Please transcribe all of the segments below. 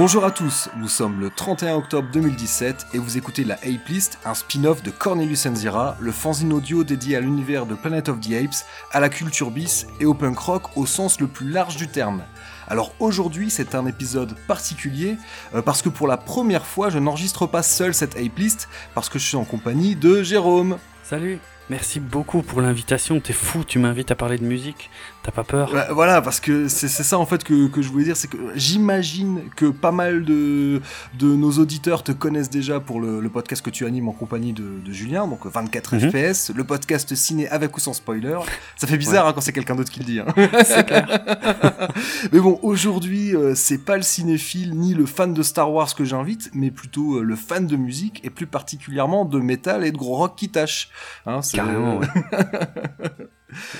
Bonjour à tous, nous sommes le 31 octobre 2017 et vous écoutez la Ape List, un spin-off de Cornelius Enzira, le fanzine audio dédié à l'univers de Planet of the Apes, à la culture bis et au punk rock au sens le plus large du terme. Alors aujourd'hui c'est un épisode particulier euh, parce que pour la première fois je n'enregistre pas seul cette Ape List parce que je suis en compagnie de Jérôme. Salut Merci beaucoup pour l'invitation, t'es fou, tu m'invites à parler de musique. T'as pas peur? Voilà, parce que c'est ça en fait que, que je voulais dire, c'est que j'imagine que pas mal de, de nos auditeurs te connaissent déjà pour le, le podcast que tu animes en compagnie de, de Julien, donc 24 Mhm. FPS, le podcast ciné avec ou sans spoiler. Ça fait bizarre hein, quand c'est quelqu'un d'autre qui le dit. Hein. C'est clair. mais bon, aujourd'hui, euh, c'est pas le cinéphile ni le fan de Star Wars que j'invite, mais plutôt euh, le fan de musique et plus particulièrement de métal et de gros rock qui tâche. Hein, c'est-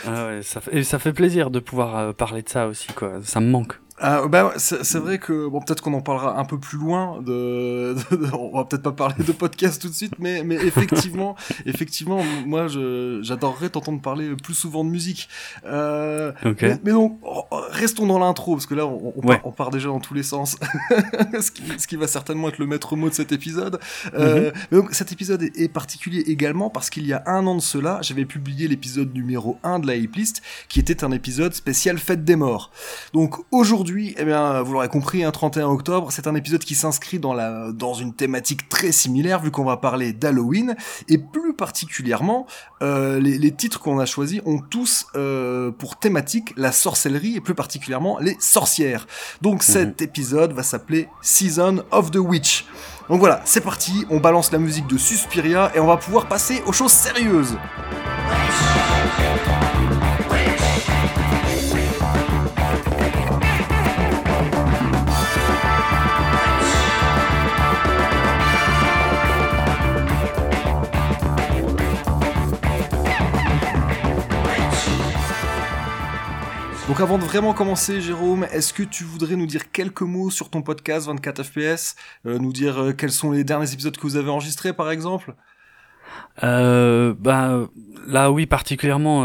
Ah ouais, ça fait, et ça fait plaisir de pouvoir euh, parler de ça aussi, quoi. Ça me manque. Ah, bah, c'est vrai que bon peut-être qu'on en parlera un peu plus loin de, de- de- on va peut-être pas parler de podcast tout de suite mais mais effectivement effectivement moi j'adorerais t'entendre parler plus souvent de musique. Euh, Ok. mais, mais donc oh, oh, restons dans l'intro parce que là on, on, Ouais. part, on part déjà dans tous les sens. Ce, qui, ce qui va certainement être le maître mot de cet épisode. Euh, mais donc cet épisode est, est particulier également parce qu'il y a un an de cela j'avais publié l'épisode numéro 1 de la Ape List qui était un épisode spécial fête des morts. Donc aujourd'hui, eh bien, vous l'aurez compris, un 31 octobre, c'est un épisode qui s'inscrit dans la dans une thématique très similaire vu qu'on va parler d'Halloween et plus particulièrement, euh, les, les titres qu'on a choisis ont tous euh, pour thématique la sorcellerie et plus particulièrement les sorcières. Donc cet épisode va s'appeler Season of the Witch. Donc voilà, c'est parti, on balance la musique de Suspiria et on va pouvoir passer aux choses sérieuses. Donc avant de vraiment commencer, Jérôme, est-ce que tu voudrais nous dire quelques mots sur ton podcast 24 FPS euh, Nous dire euh, quels sont les derniers épisodes que vous avez enregistrés, par exemple? Euh, bah, là, oui, particulièrement.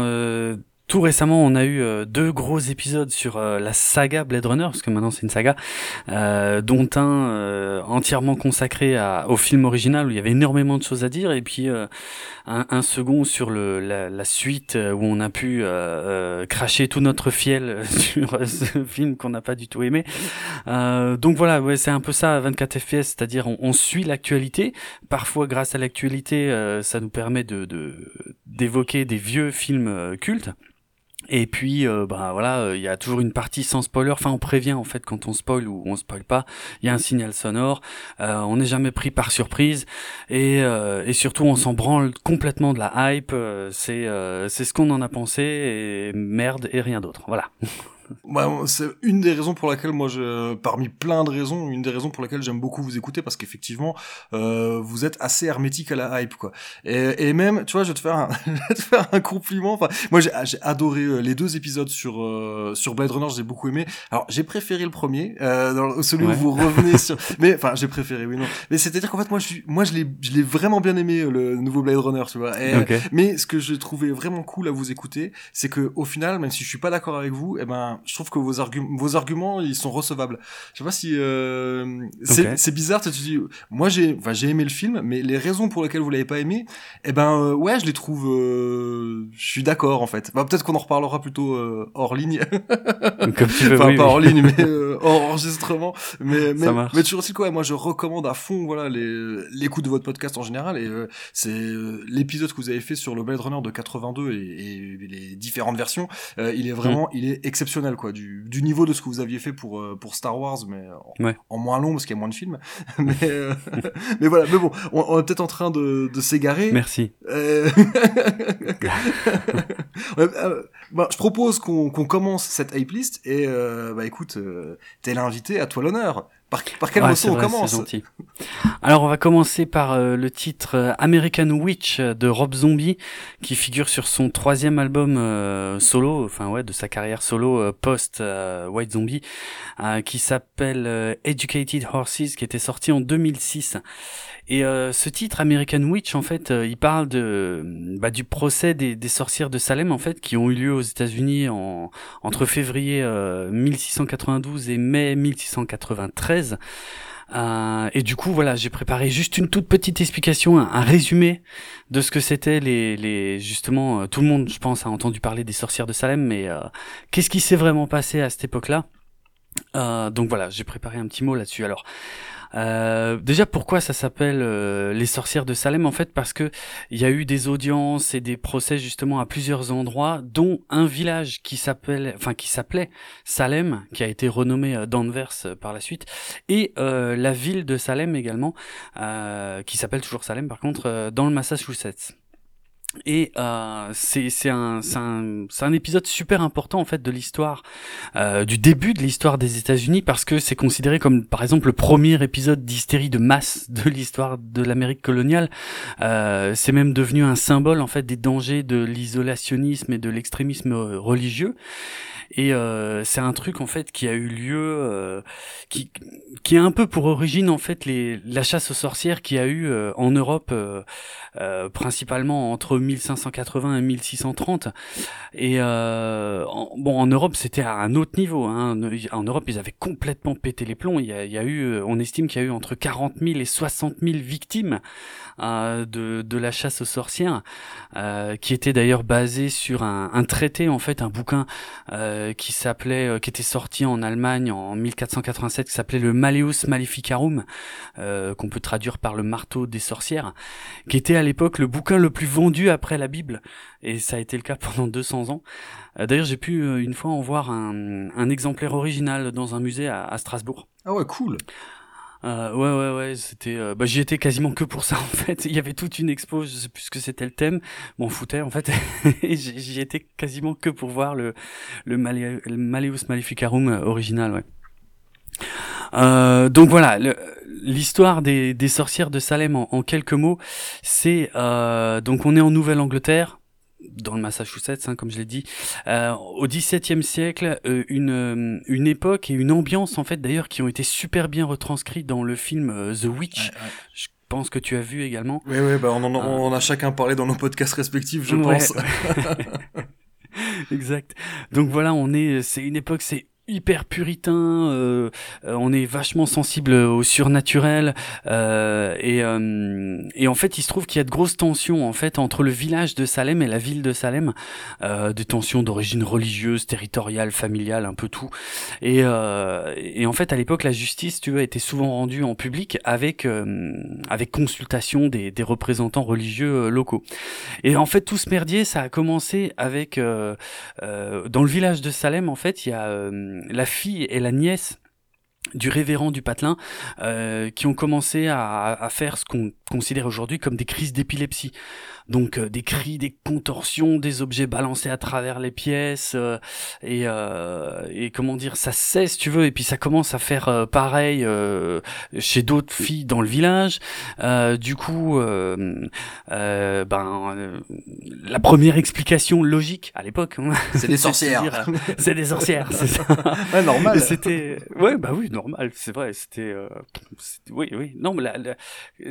tout récemment, on a eu deux gros épisodes sur la saga Blade Runner, parce que maintenant c'est une saga, dont un entièrement consacré au film original où il y avait énormément de choses à dire, et puis un, un second sur le, la, la suite euh, où on a pu euh, euh, cracher tout notre fiel sur euh, ce film qu'on n'a pas du tout aimé. Euh, donc voilà, ouais, c'est un peu ça, 24 FPS, c'est-à-dire on, on suit l'actualité. Parfois, grâce à l'actualité, ça nous permet de d'évoquer des vieux films cultes. Et puis, euh, bah voilà, euh, il y a toujours une partie sans spoiler. Enfin, on prévient en fait quand on spoil ou on spoil pas. Il y a un signal sonore. Euh, on n'est jamais pris par surprise. Et, euh, et surtout, on s'en branle complètement de la hype. C'est c'est ce qu'on en a pensé et merde et rien d'autre. Voilà. Bah, c'est une des raisons pour laquelle moi, je, parmi plein de raisons, une des raisons pour laquelle j'aime beaucoup vous écouter parce qu'effectivement, euh, vous êtes assez hermétique à la hype, quoi. Et, et même, tu vois, je vais te faire un, je vais te faire un compliment. Enfin, moi, j'ai j'ai adoré euh, les deux épisodes sur euh, sur Blade Runner, j'ai beaucoup aimé. Alors, j'ai préféré le premier, euh, dans celui Ouais. où vous revenez sur. Mais enfin, j'ai préféré, oui non. Mais c'est-à-dire qu'en fait, moi, je suis, moi, je l'ai, je l'ai vraiment bien aimé le nouveau Blade Runner, tu vois. Et, Ok. mais ce que j'ai trouvé vraiment cool à vous écouter, c'est que au final, même si je suis pas d'accord avec vous, eh ben, je trouve que vos arguments, vos arguments, ils sont recevables. Je sais pas si euh, c'est bizarre. Tu te dis, moi j'ai, enfin j'ai aimé le film, mais les raisons pour lesquelles vous l'avez pas aimé, eh ben euh, ouais, je les trouve. euh, je suis d'accord en fait. Bah, peut-être qu'on en reparlera plutôt euh, hors ligne, Comme tu veux. enfin oui, pas oui. hors ligne, mais euh, hors enregistrement. Mais mais, Ça marche. mais toujours aussi quoi. Moi, je recommande à fond voilà les l'écoute de votre podcast en général et euh, c'est euh, l'épisode que vous avez fait sur le Blade Runner de 82 et, et les différentes versions. il est vraiment, Mm. il est exceptionnel quoi, du, du niveau de ce que vous aviez fait pour euh, pour Star Wars, mais en, Ouais. en moins long parce qu'il y a moins de films. mais euh, mais voilà, mais bon, on, on est peut-être en train de, de s'égarer. Merci. Euh, bah, je propose qu'on qu'on commence cette hype list et bah écoute, t'es l'invité, à toi l'honneur. Par, par quel Ouais, morceau on commence. Alors on va commencer par euh, le titre euh, American Witch de Rob Zombie qui figure sur son troisième album euh, solo, enfin ouais de sa carrière solo euh, post euh, White Zombie, euh, qui s'appelle euh, Educated Horses, qui était sorti en 2006. Et euh, ce titre American Witch, en fait, euh, il parle de bah, du procès des, des sorcières de Salem, en fait, qui ont eu lieu aux États-Unis en entre février euh, 1692 et mai 1693. 13. Euh, et du coup, voilà, j'ai préparé juste une toute petite explication, un, résumé de ce que c'était les, les, justement, euh, tout le monde, je pense, a entendu parler des sorcières de Salem, mais euh, qu'est-ce qui s'est vraiment passé à cette époque-là? Donc voilà, j'ai préparé un petit mot là-dessus. Alors, euh, déjà, pourquoi ça s'appelle euh, les sorcières de Salem? En fait, parce que il y a eu des audiences et des procès justement à plusieurs endroits, dont un village qui s'appelle, enfin qui s'appelait Salem, qui a été renommé euh, Danvers par la suite, et la ville de Salem également, qui s'appelle toujours Salem par contre, dans le Massachusetts. Et euh, c'est un, un, un, épisode super important en fait de l'histoire, euh, du début de l'histoire des États-Unis parce que c'est considéré comme par exemple le premier épisode d'hystérie de masse de l'histoire de l'Amérique coloniale. Euh, c'est même devenu un symbole en fait des dangers de l'isolationnisme et de l'extrémisme religieux. Et euh, c'est un truc en fait qui a eu lieu, euh, qui qui a un peu pour origine en fait les la chasse aux sorcières qui a eu euh, en Europe euh, principalement entre 1580 et 1630. Et en, bon en Europe c'était à un autre niveau. Hein. En Europe ils avaient complètement pété les plombs. Il y a, il y a eu, on estime qu'il y a eu entre 40 000 et 60 000 victimes de de la chasse aux sorcières, qui était d'ailleurs basé sur un, un, traité en fait, un bouquin. Euh, euh, qui s'appelait, euh, qui était sorti en Allemagne en 1487, qui s'appelait le Malleus Maleficarum, euh, qu'on peut traduire par le marteau des sorcières, qui était à l'époque le bouquin le plus vendu après la Bible, et ça a été le cas pendant 200 ans. D'ailleurs, j'ai pu une fois en voir un, un exemplaire original dans un musée à, à Strasbourg. Ah ouais, cool. Euh, ouais, ouais, ouais, c'était. Euh, bah, j'y étais quasiment que pour ça en fait. Il y avait toute une expo, je sais plus ce que c'était le thème. M'en foutais en fait. j'y étais quasiment que pour voir le le, Malleus Maleficarum euh, original, ouais. Euh, donc voilà, l'histoire des, des sorcières de Salem en, en quelques mots, c'est euh, donc on est en Nouvelle-Angleterre, dans le Massachusetts, hein, comme je l'ai dit, euh, au XVIIe siècle, euh, une, euh, une époque et une ambiance en fait d'ailleurs qui ont été super bien retranscrits dans le film euh, The Witch. Je pense que tu as vu également. Oui, oui, bah on en, on a chacun parlé dans nos podcasts respectifs, je pense. exact. Donc voilà, on est, c'est une époque, c'est hyper puritain, euh, euh, on est vachement sensible au surnaturel euh, et, euh, et en fait il se trouve qu'il y a de grosses tensions en fait entre le village de Salem et la ville de Salem, euh, des tensions d'origine religieuse, territoriale, familiale, un peu tout. Et, et en fait à l'époque la justice tu vois était souvent rendue en public avec avec consultation des, des représentants religieux locaux. Et en fait tout ce merdier ça a commencé avec dans le village de Salem en fait il y a la fille et la nièce du révérend du patelin euh, qui ont commencé à, à faire ce qu'on considère aujourd'hui comme des crises d'épilepsie. Donc euh, des cris, des contorsions, des objets balancés à travers les pièces euh, et, euh, et comment dire, ça cesse, tu veux, et puis ça commence à faire pareil chez d'autres filles dans le village. du coup, ben la première explication logique à l'époque, hein, c'est des sorcières. c'est des sorcières, c'est ça. Ouais, normal. C'était, ouais, bah oui, normal, c'est vrai. C'était, oui, oui. Non, mais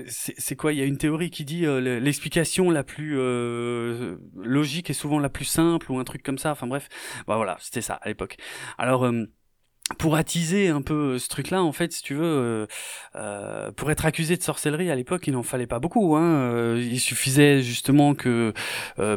c'est quoi? Il y a une théorie qui dit l'explication la plus euh, logique et souvent la plus simple ou un truc comme ça. Enfin bref, bah voilà, c'était ça à l'époque. Alors euh, pour attiser un peu ce truc-là, en fait, si tu veux, euh, pour être accusé de sorcellerie à l'époque, il n'en fallait pas beaucoup. Hein. il suffisait justement que,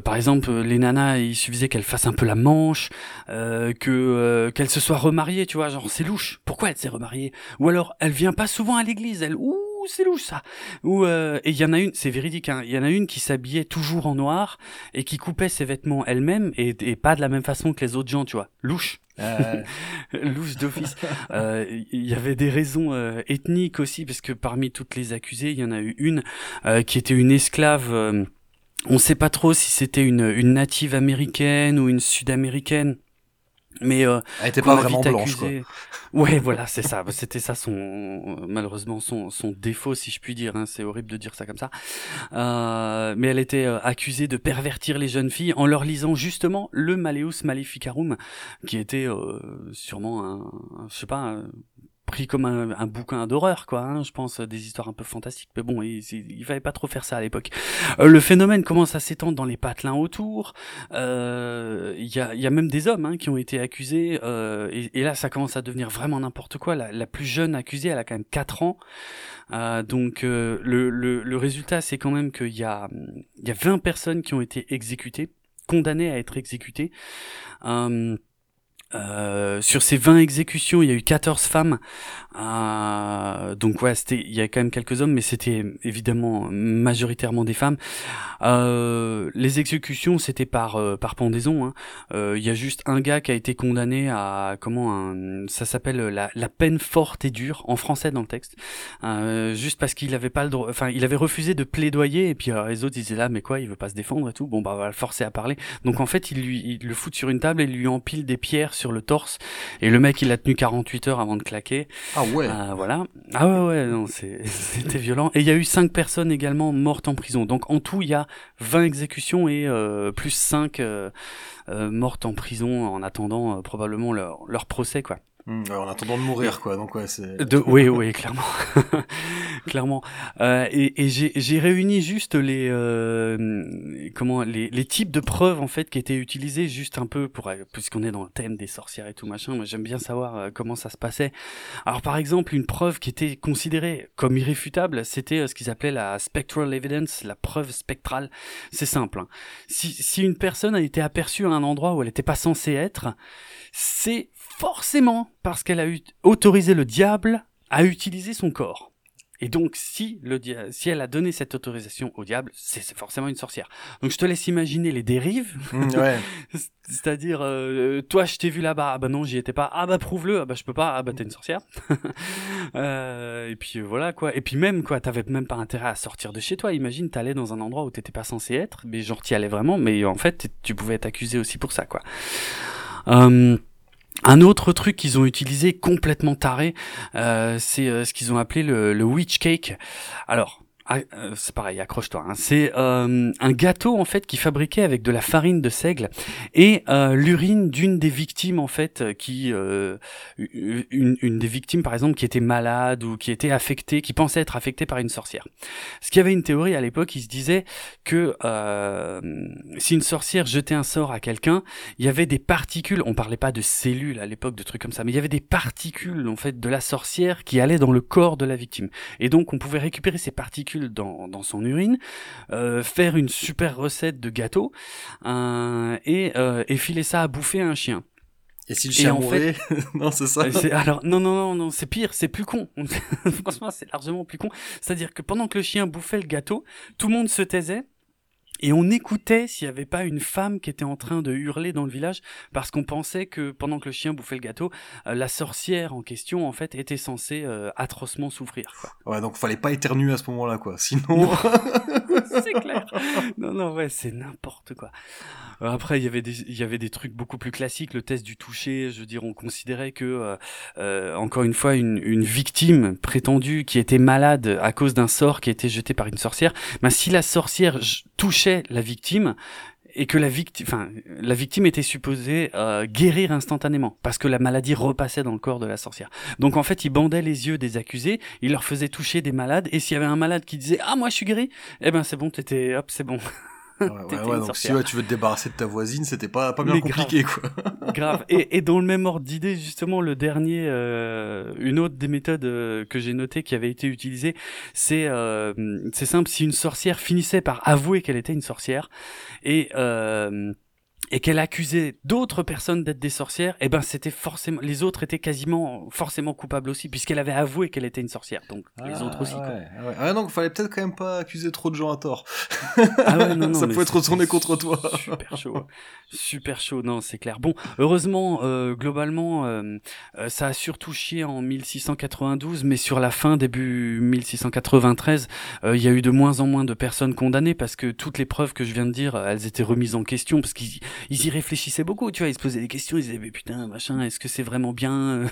par exemple, les nanas, il suffisait qu'elles fassent un peu la manche, que qu'elles se soient remariées, tu vois, genre c'est louche. Pourquoi elle s'est remariée Ou alors elle vient pas souvent à l'église, elle. Ouh, c'est louche ça. Ou euh, et il y en a une, c'est véridique. Hein, il y en a une qui s'habillait toujours en noir et qui coupait ses vêtements elle-même et, et, pas de la même façon que les autres gens, tu vois. Louche. Euh... louche d'office. Euh, il y avait des raisons euh, ethniques aussi parce que parmi toutes les accusées, il y en a eu une qui était une esclave. on ne sait pas trop si c'était une, une native américaine ou une sud-américaine mais euh, elle était pas vraiment blanche quoi. Ouais, voilà, c'est ça. C'était ça son malheureusement son son défaut si je puis dire. Hein. C'est horrible de dire ça comme ça. Euh, mais elle était euh, accusée de pervertir les jeunes filles en leur lisant justement le Malleus Maleficarum, qui était euh, sûrement un, je sais pas pris comme un, un bouquin d'horreur, quoi. Hein, je pense des histoires un peu fantastiques. Mais bon, il, il, fallait pas trop faire ça à l'époque. Euh, le phénomène commence à s'étendre dans les patelins autour. Euh, il y, a, y a même des hommes hein, qui ont été accusés. Euh, et, là, ça commence à devenir vraiment n'importe quoi. La, la, plus jeune accusée, elle a quand même 4 ans. donc le, le, le, résultat, c'est quand même qu'il y a, il y a 20 personnes qui ont été exécutées, condamnées à être exécutées. Euh, euh, sur ces 20 exécutions, il y a eu 14 femmes. Euh, donc ouais, il y a quand même quelques hommes, mais c'était évidemment majoritairement des femmes. Euh, les exécutions, c'était par par pendaison. Hein. Il y a juste un gars qui a été condamné à comment ça s'appelle la, la peine forte et dure en français dans le texte, juste parce qu'il avait pas le droit, enfin il avait refusé de plaidoyer et puis les autres disaient là mais quoi, il veut pas se défendre et tout. Bon bah on va le forcer à parler. Donc en fait il lui le fout sur une table et lui empile des pierres sur le torse et le mec il a tenu 48 heures avant de claquer. Ah ouais. Euh, voilà. Ah ouais ouais non c'était violent et il y a eu cinq personnes également mortes en prison. Donc en tout il y a 20 exécutions et euh, plus 5 euh, euh, mortes en prison en attendant probablement leur, leur procès quoi. Mmh, en attendant de mourir, quoi. Donc ouais, c'est. De, oui, oui, clairement, clairement. Euh, et, et j'ai réuni juste les euh, comment les, les types de preuves en fait qui étaient utilisées juste un peu pour puisqu'on est dans le thème des sorcières et tout machin. Moi, j'aime bien savoir euh, comment ça se passait. Alors, par exemple, une preuve qui était considérée comme irréfutable, c'était euh, ce qu'ils appelaient la spectral evidence, la preuve spectrale. C'est simple. Hein. Si si une personne a été aperçue à un endroit où elle n'était pas censée être, c'est forcément parce qu'elle a autorisé le diable à utiliser son corps. Et donc, si, le si elle a donné cette autorisation au diable, c'est forcément une sorcière. Donc, je te laisse imaginer les dérives. Mmh, ouais. C'est-à-dire, euh, toi, je t'ai vu là-bas. Ah bah non, j'y étais pas. Ah bah prouve-le. Ah bah je peux pas. Ah bah t'es une sorcière. euh, et puis voilà quoi. Et puis même quoi, t'avais même pas intérêt à sortir de chez toi. Imagine, t'allais dans un endroit où t'étais pas censé être, mais genre t'y allais vraiment. Mais en fait, tu pouvais être accusé aussi pour ça quoi. Euh, un autre truc qu'ils ont utilisé complètement taré, euh, c'est euh, ce qu'ils ont appelé le, le witch cake. Alors, ah, euh, c'est pareil, accroche-toi. Hein. C'est euh, un gâteau en fait qui fabriquait avec de la farine de seigle et euh, l'urine d'une des victimes en fait qui une, une, des victimes par exemple qui était malade ou qui était affectée, qui pensait être affectée par une sorcière. Ce qui avait une théorie à l'époque, il se disait que si une sorcière jetait un sort à quelqu'un, il y avait des particules. On parlait pas de cellules à l'époque, de trucs comme ça, mais il y avait des particules en fait de la sorcière qui allaient dans le corps de la victime. Et donc on pouvait récupérer ces particules dans, dans son urine, euh, faire une super recette de gâteau euh, et, euh, et filer ça à bouffer à un chien. Et si le chien mourait, non, c'est ça. Alors non, non, non, non, c'est pire, c'est plus con. Franchement, c'est largement plus con. C'est-à-dire que pendant que le chien bouffait le gâteau, tout le monde se taisait et on écoutait s'il n'y avait pas une femme qui était en train de hurler dans le village parce qu'on pensait que pendant que le chien bouffait le gâteau, euh, la sorcière en question en fait était censée euh, atrocement souffrir. Quoi. Ouais, donc fallait pas éternuer à ce moment-là quoi. Sinon c'est clair. Non non ouais, c'est n'importe quoi. Euh, après il y avait des il y avait des trucs beaucoup plus classiques, le test du toucher, je veux dire on considérait que encore une fois une, une victime prétendue qui était malade à cause d'un sort qui a été jeté par une sorcière, ben si la sorcière touchait la victime et que la victime, enfin, la victime était supposée euh, guérir instantanément parce que la maladie repassait dans le corps de la sorcière. Donc en fait, il bandait les yeux des accusés, il leur faisait toucher des malades et s'il y avait un malade qui disait ah moi je suis guéri, eh ben c'est bon, t'étais hop c'est bon. Ouais, ouais, donc si tu veux te débarrasser de ta voisine, c'était pas, pas bien compliqué, grave. quoi. grave. Et, et dans le même ordre d'idée, justement, le dernier, euh, une autre des méthodes euh, que j'ai notées qui avait été utilisée, c'est euh, c'est simple, si une sorcière finissait par avouer qu'elle était une sorcière, et euh, et qu'elle accusait d'autres personnes d'être des sorcières, et eh ben c'était forcément les autres étaient quasiment forcément coupables aussi puisqu'elle avait avoué qu'elle était une sorcière. Donc les ah, autres aussi. Ouais, quoi. ouais. Ah donc fallait peut-être quand même pas accuser trop de gens à tort. Ah ouais, non, non, ça pouvait être retourné contre toi. Super chaud, super chaud. Non, c'est clair. Bon, heureusement, euh, globalement, euh, euh, ça a surtout chié en 1692, mais sur la fin début 1693, euh, il y a eu de moins en moins de personnes condamnées parce que toutes les preuves que je viens de dire, elles étaient remises en question parce qu'ils ils y réfléchissaient beaucoup, tu vois, ils se posaient des questions, ils disaient mais putain machin, est-ce que c'est vraiment bien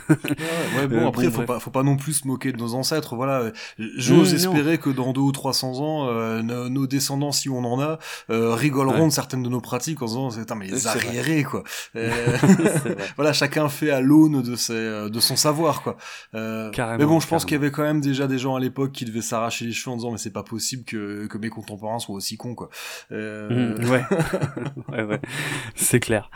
ouais, bon après faut pas faut pas non plus se moquer de nos ancêtres, voilà. J'ose espérer que dans deux ou trois cents ans, nos, descendants, si on en a, rigoleront de certaines de nos pratiques en disant putain mais les arriérés quoi. voilà, chacun fait à l'aune de ses de son savoir quoi. mais bon, je pense qu'il y avait quand même déjà des gens à l'époque qui devaient s'arracher les cheveux en disant mais c'est pas possible que, que mes contemporains soient aussi cons quoi. Euh... Mmh, ouais. ouais, ouais. c'est clair.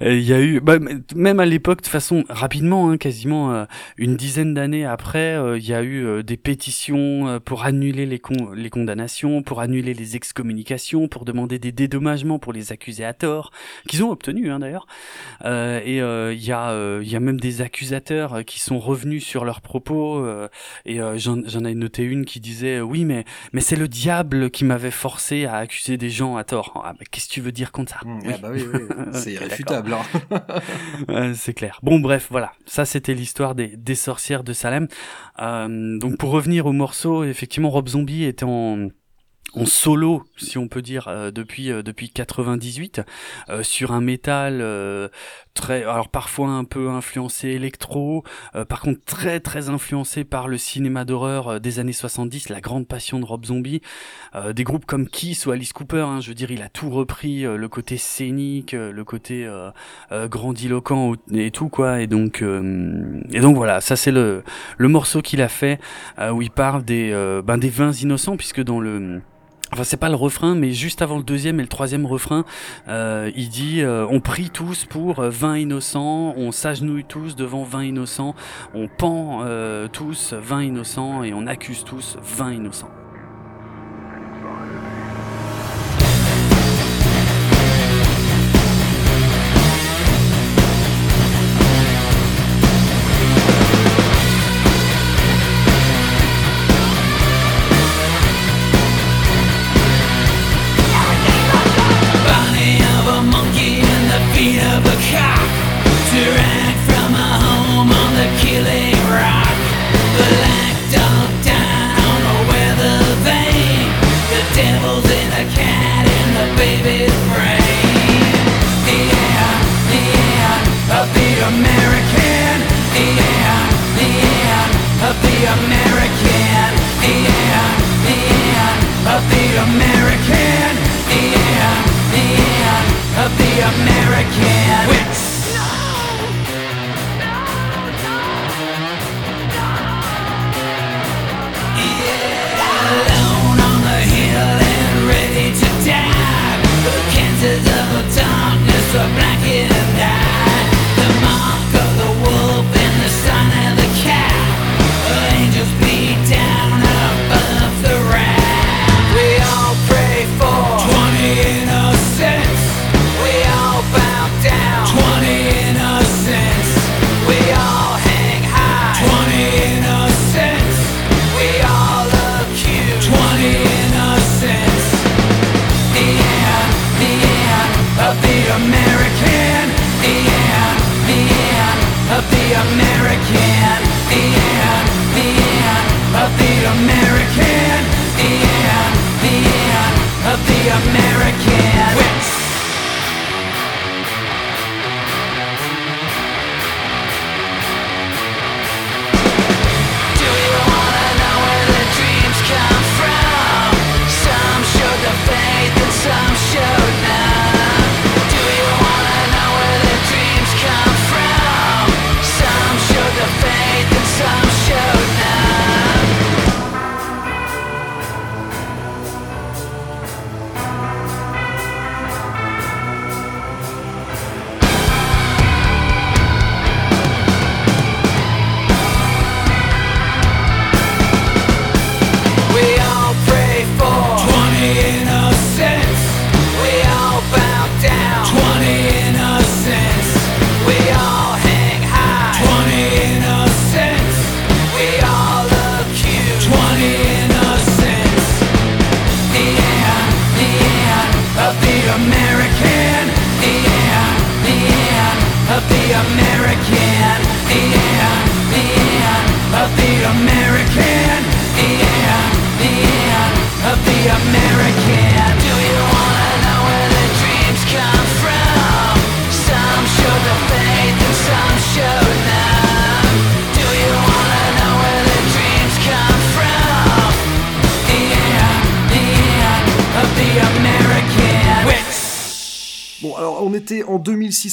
Il y a eu, bah, même à l'époque, de façon rapidement, hein, quasiment euh, une dizaine d'années après, euh, il y a eu euh, des pétitions pour annuler les, con les condamnations, pour annuler les excommunications, pour demander des dédommagements pour les accusés à tort, qu'ils ont obtenu hein, d'ailleurs. et il y a, il y a même des accusateurs qui sont revenus sur leurs propos. et j'en ai noté une qui disait oui, mais mais c'est le diable qui m'avait forcé à accuser des gens à tort. Ah, qu'est-ce que tu veux dire contre ça? Mmh, ah bah oui, oui, c'est irréfutable. Hein. c'est clair. Bon, bref, voilà. Ça, c'était l'histoire des, des sorcières de Salem. Euh, donc, pour revenir au morceau, effectivement, Rob Zombie était en en solo, si on peut dire, euh, depuis euh, depuis 98, euh, sur un métal très, alors parfois un peu influencé électro, par contre très très influencé par le cinéma d'horreur des années 70, la grande passion de Rob Zombie, des groupes comme Kiss ou Alice Cooper, hein, je veux dire, il a tout repris, le côté scénique, le côté grandiloquent et tout quoi, et donc et donc voilà, ça c'est le le morceau qu'il a fait où il parle des ben des vins innocents puisque dans le Enfin, c'est pas le refrain, mais juste avant le deuxième et le troisième refrain, euh, il dit euh, On prie tous pour 20 euh, innocents, on s'agenouille tous devant 20 innocents, on pend tous 20 innocents et on accuse tous 20 innocents.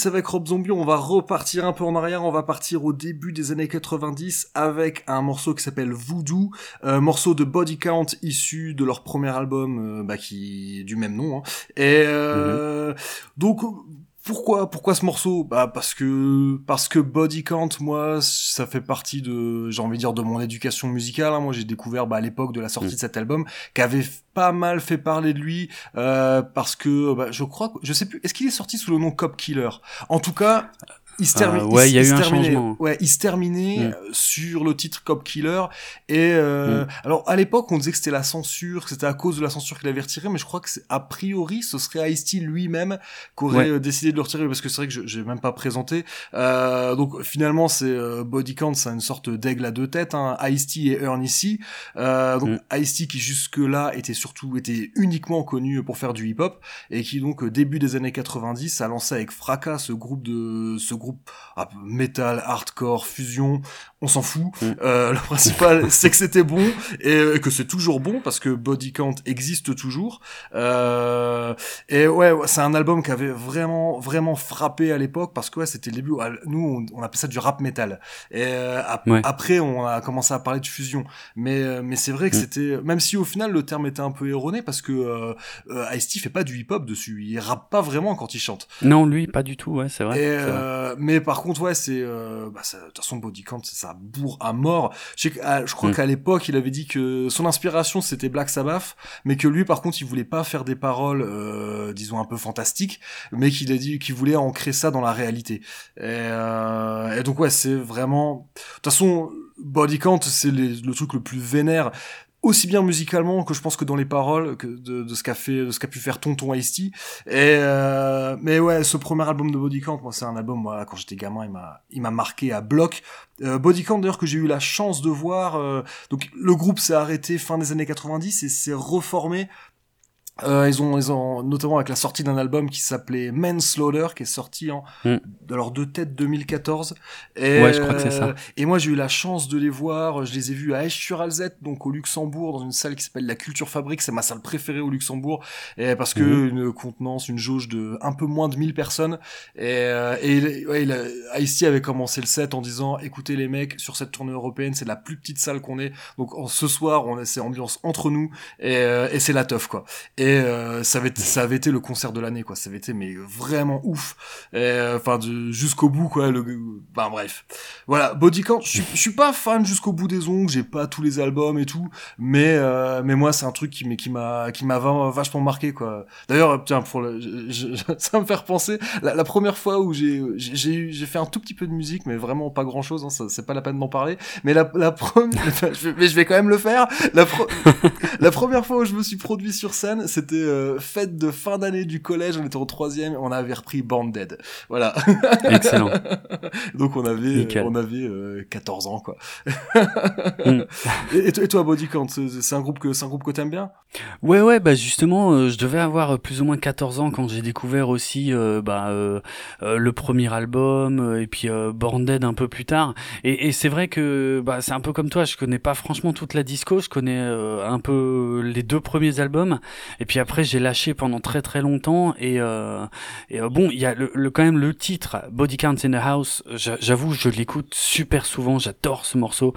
2006 avec Rob Zombie, on va repartir un peu en arrière, on va partir au début des années 90 avec un morceau qui s'appelle Voodoo, euh, morceau de Body Count issu de leur premier album, euh, bah, qui du même nom. Hein. Et euh, mhm. donc pourquoi? Pourquoi ce morceau? Bah parce que parce que Body Count moi ça fait partie de j'ai envie de dire de mon éducation musicale hein. moi j'ai découvert bah, à l'époque de la sortie mm. de cet album qu'avait pas mal fait parler de lui euh, parce que bah, je crois je sais plus est-ce qu'il est sorti sous le nom Cop Killer? En tout cas il se termine. ouais, il y a eu un changement. Ouais, il se terminait mm. euh, sur le titre Cop Killer. Et euh, mm. alors à l'époque, on disait que c'était la censure, que c'était à cause de la censure qu'il avait retiré, mais je crois que a priori, ce serait Ice-T lui-même qui aurait euh, décidé de le retirer parce que c'est vrai que je même pas présenté. Euh, donc finalement, c'est euh, Body Count, c'est une sorte d'aigle à deux têtes, hein, Ice-T et C. Euh, donc mm. Ice-T qui jusque là était surtout était uniquement connu pour faire du hip-hop et qui donc début des années 90 a lancé avec fracas ce groupe de ce groupe ah, metal, hardcore, fusion, on s'en fout. Mm. Euh, le principal, c'est que c'était bon et que c'est toujours bon parce que Body Count existe toujours. Euh, et ouais, c'est un album qui avait vraiment, vraiment frappé à l'époque parce que ouais, c'était le début. Nous, on, appelait ça du rap metal. Et euh, après, on a commencé à parler de fusion. Mais, mais c'est vrai que mm. c'était, même si au final le terme était un peu erroné parce que euh, Ice-T fait pas du hip-hop dessus. Il rappe pas vraiment quand il chante. Non, lui, pas du tout. Ouais, c'est vrai. Et, mais par contre, ouais, c'est, bah, de toute façon, Body Count, ça bourre à mort. Je, je crois mm. qu'à l'époque, il avait dit que son inspiration c'était Black Sabbath, mais que lui, par contre, il voulait pas faire des paroles, euh, disons un peu fantastiques, mais qu'il a dit qu'il voulait ancrer ça dans la réalité. Et, euh, et donc ouais, c'est vraiment. De toute façon, Body Count, c'est le truc le plus vénère aussi bien musicalement que je pense que dans les paroles que de, de ce qu'a fait de ce qu'a pu faire Tonton Ice et euh, mais ouais ce premier album de Body Count moi c'est un album moi quand j'étais gamin il m'a il m'a marqué à bloc. Euh, d'ailleurs que j'ai eu la chance de voir euh, donc le groupe s'est arrêté fin des années 90 et s'est reformé euh, ils ont, ils ont notamment avec la sortie d'un album qui s'appelait Manslaughter, qui est sorti en mm. alors de tête 2014. Et, ouais, je crois que c'est ça. Et moi, j'ai eu la chance de les voir. Je les ai vus à Esch-sur-Alzette, donc au Luxembourg, dans une salle qui s'appelle la Culture Fabrique. C'est ma salle préférée au Luxembourg, et parce que mm. une contenance, une jauge de un peu moins de 1000 personnes. Et, euh, et ouais, Ice avait commencé le set en disant "Écoutez les mecs, sur cette tournée européenne, c'est la plus petite salle qu'on ait. Donc ce soir, on a ces ambiance entre nous, et, euh, et c'est la teuf quoi." Et euh, ça, avait, ça avait été le concert de l'année, quoi. Ça avait été mais vraiment ouf. Euh, enfin, jusqu'au bout, quoi. Ben bref. Voilà, Bodycount. Je suis pas fan jusqu'au bout des ongles. J'ai pas tous les albums et tout, mais euh, mais moi, c'est un truc qui, qui m'a qui m'a vachement marqué, quoi. D'ailleurs, tiens, pour le, ça me fait repenser la, première fois où j'ai j'ai j'ai fait un tout petit peu de musique, mais vraiment pas grand chose. Hein, c'est pas la peine d'en parler. Mais la, la première, mais je vais quand même le faire. La première fois où je me suis produit sur scène, c'était euh, fête de fin d'année du collège, on était en troisième, on avait repris Band Dead. Voilà. Excellent. Donc on avait, on avait 14 euh, ans, quoi. Mm. et, toi, Body Count, c'est un groupe que, c'est un groupe que t'aimes bien? Ouais, ouais, bah justement, euh, je devais avoir plus ou moins 14 ans quand j'ai découvert aussi, bah, le premier album, et puis Born Dead un peu plus tard. Et, et c'est vrai que, bah, c'est un peu comme toi, je connais pas franchement toute la disco, je connais un peu les deux premiers albums, et puis après, j'ai lâché pendant très très longtemps. Et, euh, et euh, bon, il y a quand même le titre Body Counts in the House. J'avoue, je l'écoute super souvent. J'adore ce morceau.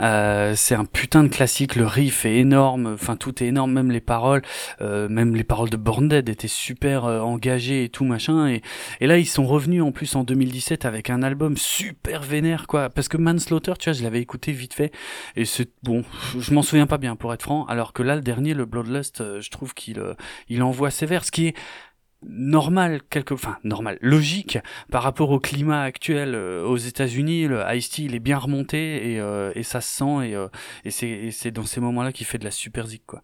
Euh, c'est un putain de classique. Le riff est énorme. Enfin, tout est énorme. Même les paroles, même les paroles de Born Dead étaient super engagées et tout machin. Et, et là, ils sont revenus en plus en 2017 avec un album super vénère, quoi. Parce que Manslaughter, tu vois, je l'avais écouté vite fait. Et c'est bon, je m'en souviens pas bien pour être franc. Alors que là, le dernier, le Bloodlust, je trouve qu'il euh, il envoie sévère, ce qui est normal quelque enfin normal logique par rapport au climat actuel euh, aux États-Unis. Le Ice-T il est bien remonté et, euh, ça se sent et, et c'est dans ces moments-là qu'il fait de la super zik quoi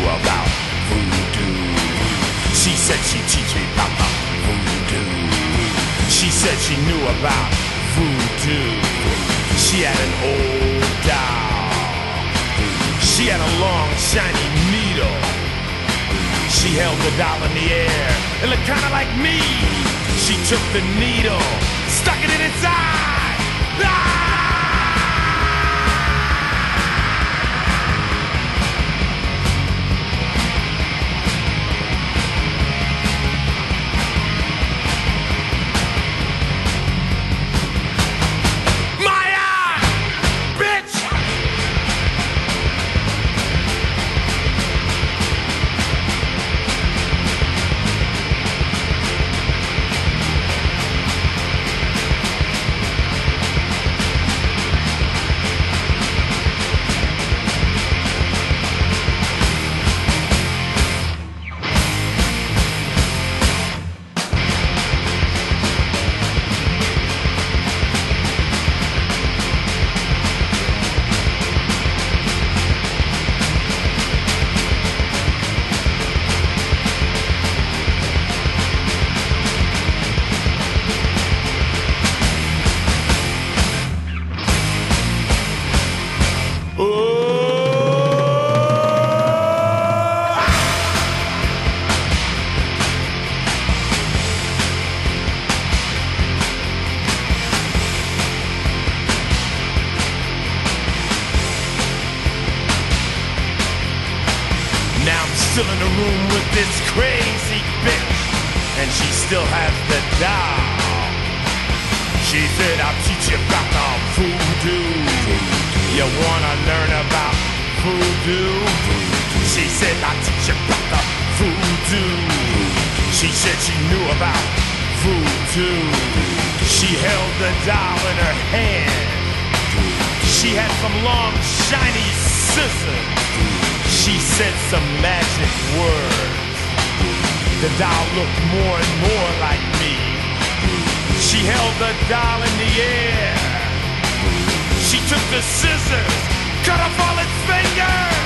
about voodoo. She said she teach me about voodoo. She said she knew about voodoo. She had an old doll. She had a long shiny needle. She held the doll in the air. It looked kinda like me. She took the needle, stuck it in its eye. Ah! You wanna learn about voodoo? She said, I'll teach about the voodoo. She said she knew about voodoo. She held the doll in her hand. She had some long, shiny scissors. She said some magic words. The doll looked more and more like me. She held the doll in the air. She took the scissors, cut off all its fingers.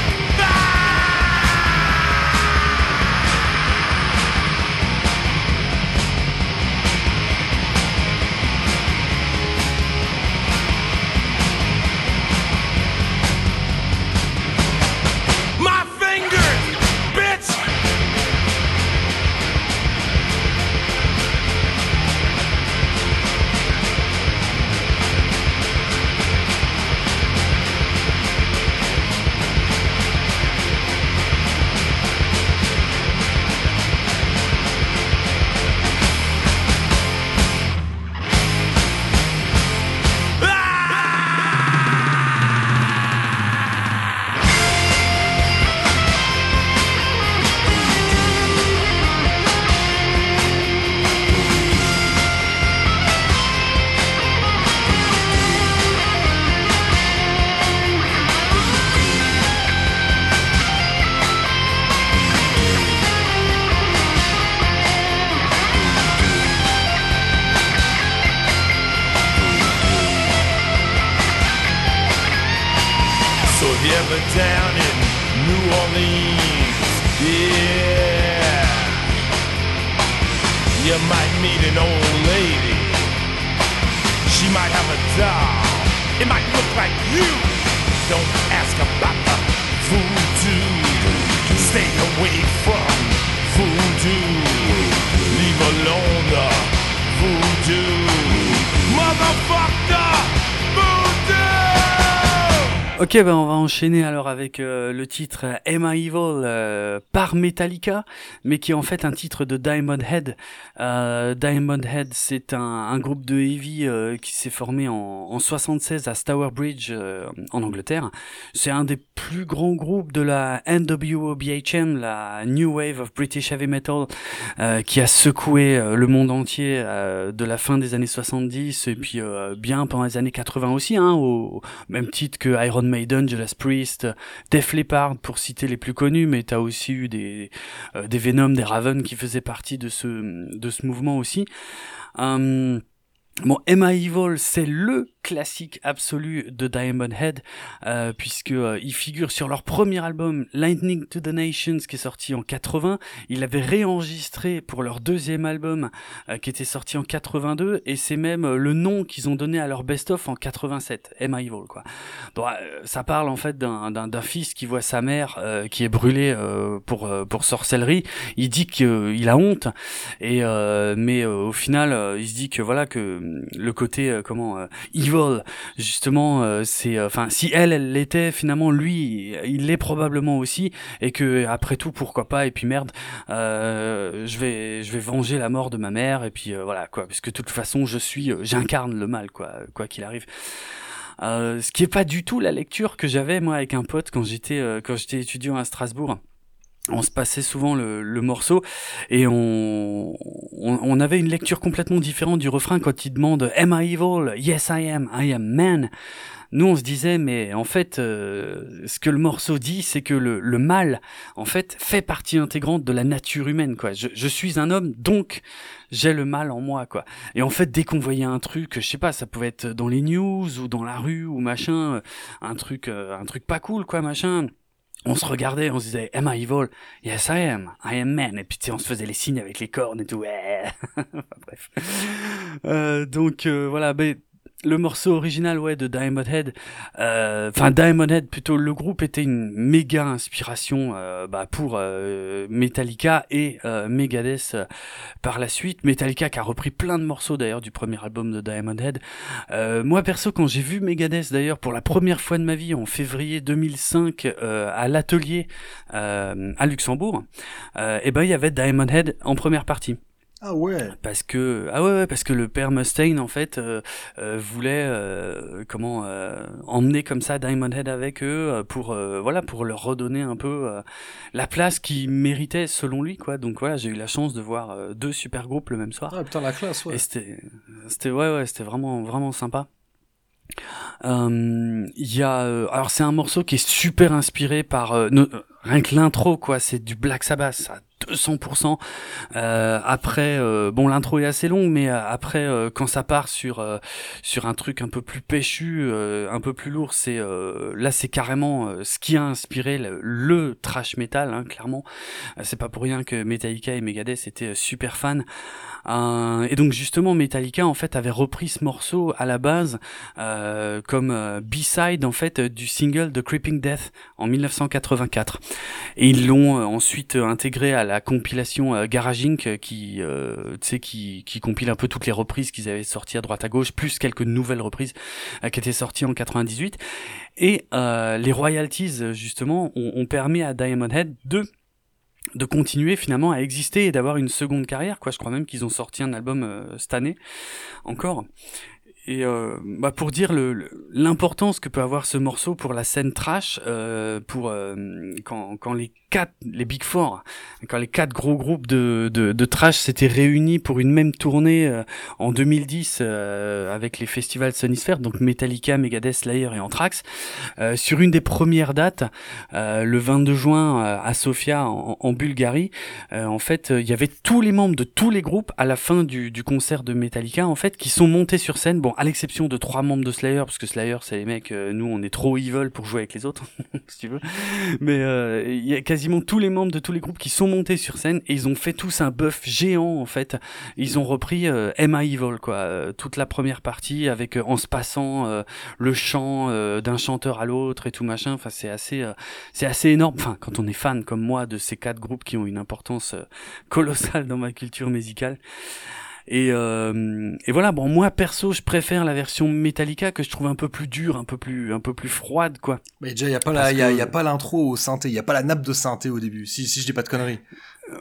Ok, ben on va enchaîner alors avec euh, le titre Am I Evil euh, Metallica, mais qui est en fait un titre de Diamond Head. Euh, Diamond Head, c'est un, groupe de heavy euh, qui s'est formé en, en 76 à Stour Bridge euh, en Angleterre. C'est un des plus grands groupes de la NWOBHM, la New Wave of British Heavy Metal, euh, qui a secoué le monde entier de la fin des années 70 et puis bien pendant les années 80 aussi, hein, au, au même titre que Iron Maiden, Judas Priest, Def Leppard pour citer les plus connus, mais t'as aussi eu des euh, des Venom, des Raven qui faisaient partie de ce mouvement aussi. Hum, Bon, Emma Evil, c'est le classique absolu de Diamond Head, euh, puisque euh, figure sur leur premier album Lightning to the Nations qui est sorti en 80. Il avait réenregistré pour leur deuxième album euh, qui était sorti en 82, et c'est même euh, le nom qu'ils ont donné à leur best-of en 87, Emma Evil quoi. Donc ça parle en fait d'un fils qui voit sa mère qui est brûlée pour pour sorcellerie. Il dit qu'il a honte, et mais au final il se dit que voilà que le côté comment justement c'est enfin si elle elle l'était finalement lui il l'est probablement aussi et que après tout pourquoi pas et puis merde euh, je vais je vais venger la mort de ma mère et puis voilà quoi. Puisque de toute façon je suis j'incarne le mal quoi quoi qu'il arrive. Euh, ce qui est pas du tout la lecture que j'avais moi avec un pote quand j'étais quand j'étais étudiant à Strasbourg on se passait souvent le, le morceau et on, on, on, avait une lecture complètement différente du refrain quand il demande Am I evil? Yes I am, I am man. Nous on se disait mais en fait euh, ce que le morceau dit c'est que le, le, mal en fait fait partie intégrante de la nature humaine quoi. Je, je suis un homme donc j'ai le mal en moi quoi. Et en fait dès qu'on voyait un truc, je sais pas, ça pouvait être dans les news ou dans la rue ou machin, un truc euh, un truc pas cool quoi machin on se regardait, on se disait, am I evil? Yes, I am. I am man. Et puis, tu sais, on se faisait les signes avec les cornes et tout. Bref. Euh, donc, euh, voilà, ben, le morceau original ouais de Diamond Head euh, enfin Diamond Head plutôt le groupe était une méga inspiration euh, bah, pour euh, Metallica et Megadeth par la suite. Metallica qui a repris plein de morceaux d'ailleurs du premier album de Diamond Head. Moi perso quand j'ai vu Megadeth d'ailleurs pour la première fois de ma vie en février 2005 à l'atelier à Luxembourg et eh ben il y avait Diamond Head en première partie ah ouais. Parce que ah ouais, ouais parce que le père Mustaine en fait euh, euh, voulait euh, comment emmener comme ça Diamond Head avec eux pour voilà pour leur redonner un peu la place qu'ils méritaient selon lui quoi. Donc voilà, j'ai eu la chance de voir deux super groupes le même soir. Ah putain la classe ouais. Et c'était c'était ouais ouais, c'était vraiment vraiment sympa. Il y a alors c'est un morceau qui est super inspiré par rien que l'intro quoi, c'est du Black Sabbath, ça 200%. Euh, après, euh, bon, l'intro est assez longue, mais euh, après, quand ça part sur sur un truc un peu plus péchu, un peu plus lourd, c'est là, c'est carrément ce qui a inspiré le, trash metal, hein, clairement. c'est pas pour rien que Metallica et Megadeth étaient super fans. et donc justement, Metallica en fait avait repris ce morceau à la base comme B-side en fait du single de Creeping Death en 1984, et ils l'ont ensuite intégré à la la compilation euh, Garage Inc euh, qui, euh, qui, qui compile un peu toutes les reprises qu'ils avaient sorties à droite à gauche, plus quelques nouvelles reprises qui étaient sorties en 98. Et les royalties justement ont, ont permis à Diamond Head de de continuer finalement à exister et d'avoir une seconde carrière quoi je crois même qu'ils ont sorti un album cette année encore et euh, bah pour dire l'importance que peut avoir ce morceau pour la scène trash, euh, pour euh, quand, quand les quatre, les Big Four, quand les quatre gros groupes de, de, de trash s'étaient réunis pour une même tournée euh, en 2010 euh, avec les festivals Sonisphere, donc Metallica, Megadeth, Slayer et Anthrax, sur une des premières dates, le 22 juin à Sofia en, en Bulgarie, en fait, il y avait tous les membres de tous les groupes à la fin du, du concert de Metallica, en fait, qui sont montés sur scène. Bon, à l'exception de trois membres de Slayer, parce que Slayer, c'est les mecs, euh, nous, on est trop evil pour jouer avec les autres, si tu veux. Mais euh, il y a quasiment tous les membres de tous les groupes qui sont montés sur scène et ils ont fait tous un buff géant en fait. Ils ont repris euh, Emma Evil, quoi, euh, toute la première partie avec en se passant le chant d'un chanteur à l'autre et tout machin. Enfin, c'est assez, c'est assez énorme. Enfin, quand on est fan comme moi de ces quatre groupes qui ont une importance colossale dans ma culture musicale. Et, euh, et voilà, bon, moi perso, je préfère la version Metallica que je trouve un peu plus dure, un peu plus, un peu plus froide, quoi. Mais déjà, il y a pas la, il y, a, y a pas l'intro au synthé, il y a pas la nappe de synthé au début. Si, si je dis pas de conneries.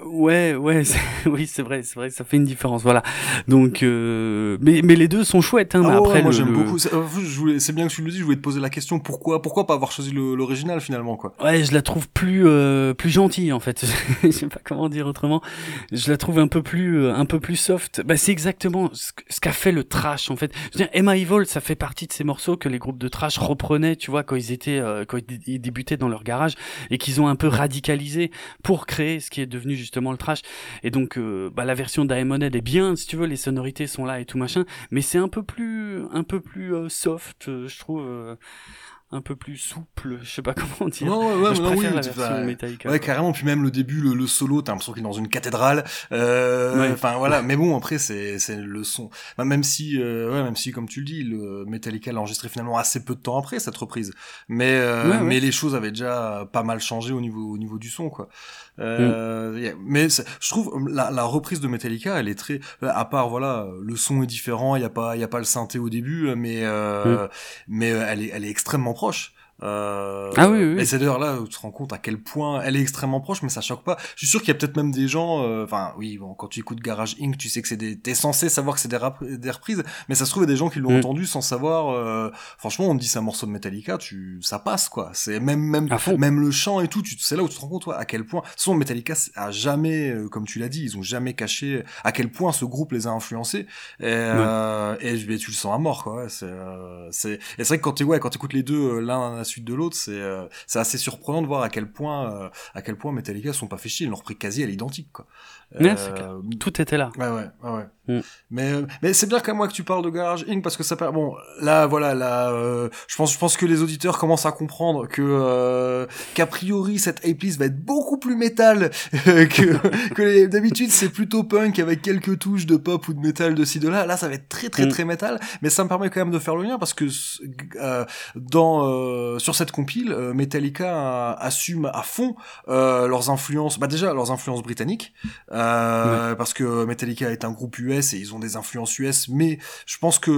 Ouais, ouais, oui, c'est vrai, c'est vrai, ça fait une différence, voilà. Donc, euh, mais mais les deux sont chouettes. Hein, ah après, moi j'aime beaucoup. C'est bien que tu le dis. Je voulais te poser la question pourquoi, pourquoi pas avoir choisi l'original finalement, quoi? Ouais, je la trouve plus euh, plus gentille en fait. je sais pas comment dire autrement. Je la trouve un peu plus euh, un peu plus soft. Bah c'est exactement ce, qu'a fait le trash en fait. Je veux dire, Emma Evil, ça fait partie de ces morceaux que les groupes de trash reprenaient, tu vois, quand ils étaient quand ils débutaient dans leur garage et qu'ils ont un peu radicalisé pour créer ce qui est devenu justement le trash. Et donc, euh, bah, la version d'Aemonhead est bien, si tu veux, les sonorités sont là et tout machin, mais c'est un peu plus, un peu plus euh, soft, je trouve un peu plus souple, je sais pas comment dire. Non, ouais, je non, préfère oui, la tu- version enfin, Metallica. Ouais, carrément. Puis même le début, le, le solo, t'as l'impression qu'il est dans une cathédrale. Euh, Ouais. Enfin voilà. Mais bon, après c'est c'est le son. Bah, même si, euh, ouais, même si comme tu le dis, le Metallica l'a enregistré finalement assez peu de temps après cette reprise. Mais euh, Ouais, ouais. mais les choses avaient déjà pas mal changé au niveau au niveau du son quoi. Euh, Mm. Mais je trouve la, la reprise de Metallica, elle est très. À part voilà, le son est différent. Il y a pas il y a pas le synthé au début, mais euh, mais euh, elle est elle est extrêmement proche. Euh, Ah oui, oui, oui. Et c'est d'ailleurs là où tu te rends compte à quel point elle est extrêmement proche, mais ça choque pas. Je suis sûr qu'il y a peut-être même des gens, euh, enfin oui, bon, quand tu écoutes Garage Inc, tu sais que c'est des, t'es censé savoir que c'est des, rap- des reprises, mais ça se trouve il y a des gens qui l'ont Mm. entendu sans savoir. euh, franchement, on te dit c'est un morceau de Metallica, tu, ça passe quoi. C'est même même même le chant et tout, tu, c'est là où tu te rends compte ouais, à quel point. Son Metallica a jamais, euh, comme tu l'as dit, ils ont jamais caché à quel point ce groupe les a influencés. Et, euh, et tu le sens à mort quoi. ouais, c'est euh, c'est et c'est vrai que quand tu ouais quand t'écoutes les deux l'un de l'autre, c'est euh, c'est assez surprenant de voir à quel point euh, à quel point Metallica sont pas fait chier. Ils l'ont repris quasi à l'identique quoi. Ouais, clair. Tout était là. Ouais, ouais, ouais. Mm. Mais, euh, mais c'est bien quand même moi que tu parles de Garage Inc parce que ça per- bon là voilà là euh, je pense je pense que les auditeurs commencent à comprendre que euh, qu'a priori cette ape list va être beaucoup plus métal que que les- d'habitude c'est plutôt punk avec quelques touches de pop ou de métal de ci de là là ça va être très très Mm. très métal mais ça me permet quand même de faire le lien parce que euh, dans euh, sur cette compile euh, Metallica euh, assume à fond euh, leurs influences bah déjà leurs influences britanniques euh, parce que Metallica est un groupe US et ils ont des influences US, mais je pense que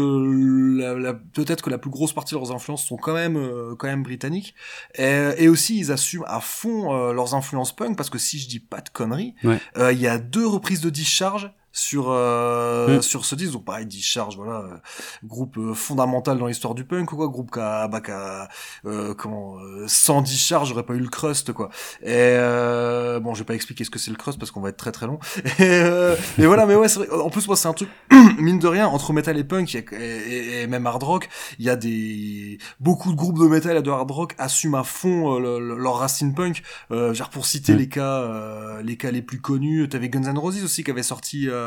la, la- peut-être que la plus grosse partie de leurs influences sont quand même euh, quand même britanniques. Et, et aussi ils assument à fond euh, leurs influences punk parce que si je dis pas de conneries, Ouais. euh, il y a deux reprises de Discharge sur euh, Mm. sur ce disque. Donc pareil Discharge voilà euh, groupe euh, fondamental dans l'histoire du punk ou quoi. Groupe qui a, bah, qui a, euh, comment euh, sans Discharge j'aurais pas eu le crust quoi. Et euh, bon je vais pas expliquer ce que c'est le crust parce qu'on va être très très long. Et, euh, mais voilà mais ouais vrai en plus moi c'est un truc mine de rien entre metal et punk et, et- et même hard rock il y a des beaucoup de groupes de metal et de hard rock assument à fond le- le- leur racine punk. Euh, genre pour citer Mm. les cas euh, les cas les plus connus t'avais Guns N' Roses aussi qui avait sorti euh,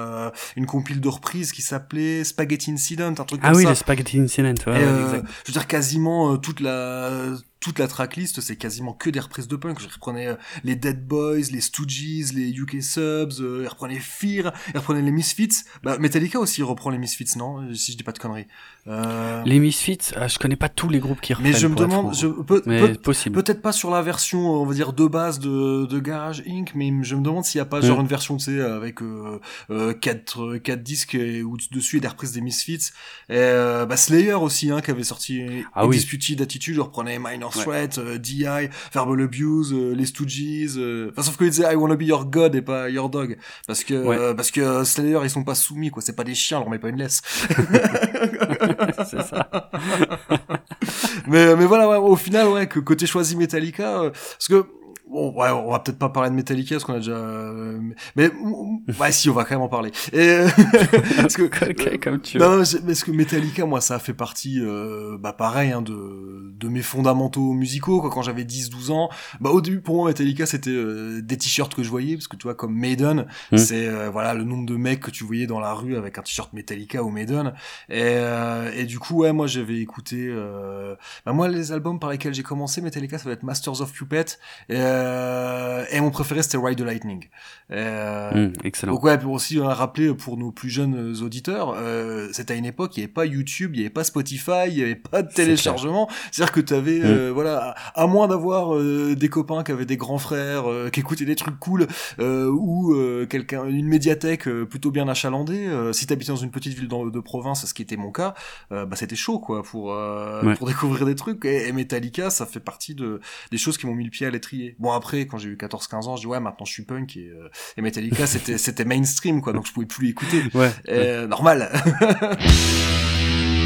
une compile de reprises qui s'appelait Spaghetti Incident un truc Ah comme oui, ça le Spaghetti Incident, ouais, euh, exact. je veux dire quasiment euh, toute la toute la tracklist c'est quasiment que des reprises de punk je reprenais euh, les Dead Boys les Stooges les UK Subs euh, ils reprenaient Fear ils reprenaient les Misfits bah Metallica aussi reprend les Misfits non si je dis pas de conneries euh, Les Misfits, ah, je connais pas tous les groupes qui reprennent. mais je me être demande je peut- possible. Peut-être pas sur la version, on va dire, de base de, de Garage Inc., mais je me demande s'il y a pas genre Mm. une version, tu sais, avec euh, euh, quatre, quatre disques et, où dessus a des reprises des Misfits. Et, euh, bah, Slayer aussi, hein, qui avait sorti Ah oui. Disputed Attitude, je reprenais Minor Threat, euh, DI, Verbal Abuse, euh, les Stooges. euh, Enfin, sauf qu'ils disaient I wanna be your god et pas your dog. Parce que, Ouais. euh, parce que Slayer, ils sont pas soumis, quoi. C'est pas des chiens, on leur met pas une laisse. c'est ça. mais mais voilà ouais, au final ouais que côté choisi Metallica euh, parce que bon ouais on va peut-être pas parler de Metallica parce qu'on a déjà euh, mais ouais si on va quand même en parler et euh, parce que ok, comme tu veux. non, parce que Metallica, moi, ça a fait partie, euh, bah, pareil, hein, de, de mes fondamentaux musicaux, quoi, quand j'avais 10-12 ans. Bah, au début, pour moi, Metallica, c'était euh, des t-shirts que je voyais, parce que tu vois, comme Maiden, Mm. c'est, euh, voilà, le nombre de mecs que tu voyais dans la rue avec un t-shirt Metallica ou Maiden. Et, euh, et du coup, ouais, moi, j'avais écouté, euh, bah, moi, les albums par lesquels j'ai commencé, Metallica, ça va être Masters of Puppet, et, euh, et mon préféré, c'était Ride the Lightning. Euh, Hum, excellent. donc ouais, pour aussi hein, rappeler pour nos plus jeunes euh, auditeurs, euh, c'était à une époque, il n'y avait pas YouTube, il n'y avait pas Spotify, il n'y avait pas de téléchargement. C'est-à-dire que tu avais, euh, voilà, à à moins d'avoir euh, des copains qui avaient des grands frères, euh, qui écoutaient des trucs cool, euh, ou euh, quelqu'un, une médiathèque plutôt bien achalandée. euh, si t'habitais dans une petite ville de province, ce qui était mon cas, bah c'était chaud quoi pour euh, Ouais. pour découvrir des trucs. Et, et Metallica, ça fait partie de des choses qui m'ont mis le pied à l'étrier. Bon après, quand j'ai eu 14-15 ans, je dis ouais, maintenant je suis punk et, euh, et Metallica c'était c'était mainstream quoi, donc je pouvais plus écouter. Ouais. Euh, normal.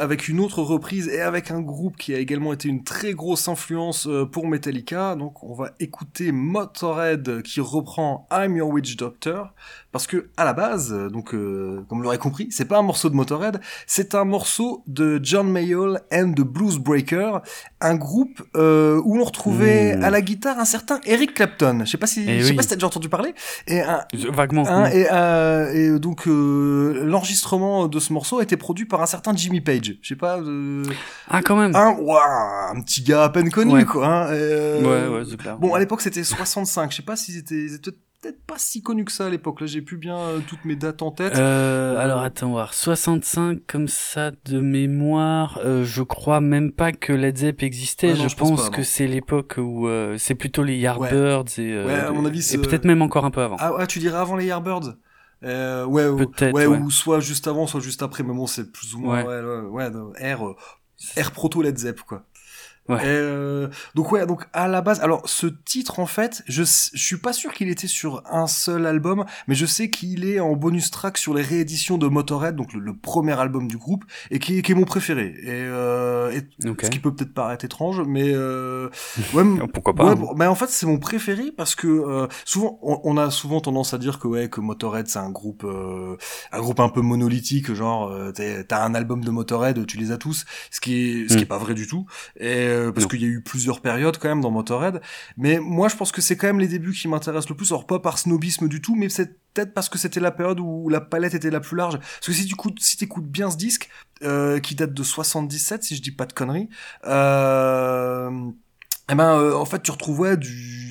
avec une autre reprise et avec un groupe qui a également été une très grosse influence euh, pour Metallica. Donc on va écouter Motorhead qui reprend I'm Your Witch Doctor parce que à la base, euh, donc euh, comme vous l'aurez compris, c'est pas un morceau de Motorhead, c'est un morceau de John Mayall and the Blues Breaker, un groupe euh, où l'on retrouvait Mmh. à la guitare un certain Eric Clapton. Je sais pas si, Eh je sais oui. pas si t'as déjà entendu parler. Et un, Vaguement. Et, et donc euh, l'enregistrement de ce morceau a été produit par un certain Jimmy Page. Je sais pas, euh, Ah, quand même. un, ouah, un petit gars à peine connu Ouais. quoi. hein, et, euh, Ouais, ouais, c'est clair. Bon, à l'époque c'était 65. Je sais pas s'ils étaient, ils étaient peut-être pas si connus que ça à l'époque. Là, j'ai plus bien euh, toutes mes dates en tête. Euh, alors attends voir 65 comme ça de mémoire je crois même pas que Led Zepp existait non, je, je pense pense pas, non. que c'est l'époque où c'est plutôt les Yardbirds et, Ouais, à mon avis, c'est- et peut-être même encore un peu avant Ah ouais, tu dirais avant les Yardbirds? Euh, ouais, ouais, ouais. ou soit juste avant, soit juste après, mais bon, c'est plus ou moins, ouais, ouais, R, euh, R proto Led Zepp, quoi. Ouais. Euh, donc ouais, donc à la base, alors ce titre en fait, je, je suis pas sûr qu'il était sur un seul album, mais je sais qu'il est en bonus track sur les rééditions de Motorhead, donc le, le premier album du groupe, et qui, est- qui est mon préféré. Et, euh, et ce qui peut peut-être paraître étrange, mais euh, ouais, pourquoi pas Ouais, hein. bon, mais en fait c'est mon préféré parce que euh, souvent on, on a souvent tendance à dire que ouais que Motorhead c'est un groupe euh, un groupe un peu monolithique genre euh, t'as un album de Motorhead tu les as tous ce qui est ce qui Mm. est pas vrai du tout et euh, parce qu'il y a eu plusieurs périodes quand même dans Motorhead. Mais moi je pense que c'est quand même les débuts qui m'intéressent le plus. Alors pas par snobisme du tout mais c'est peut-être parce que c'était la période où la palette était la plus large. Parce que si tu écoutes si t'écoutes bien ce disque euh, qui date de 77 si je dis pas de conneries euh, eh ben euh, en fait tu retrouves ouais,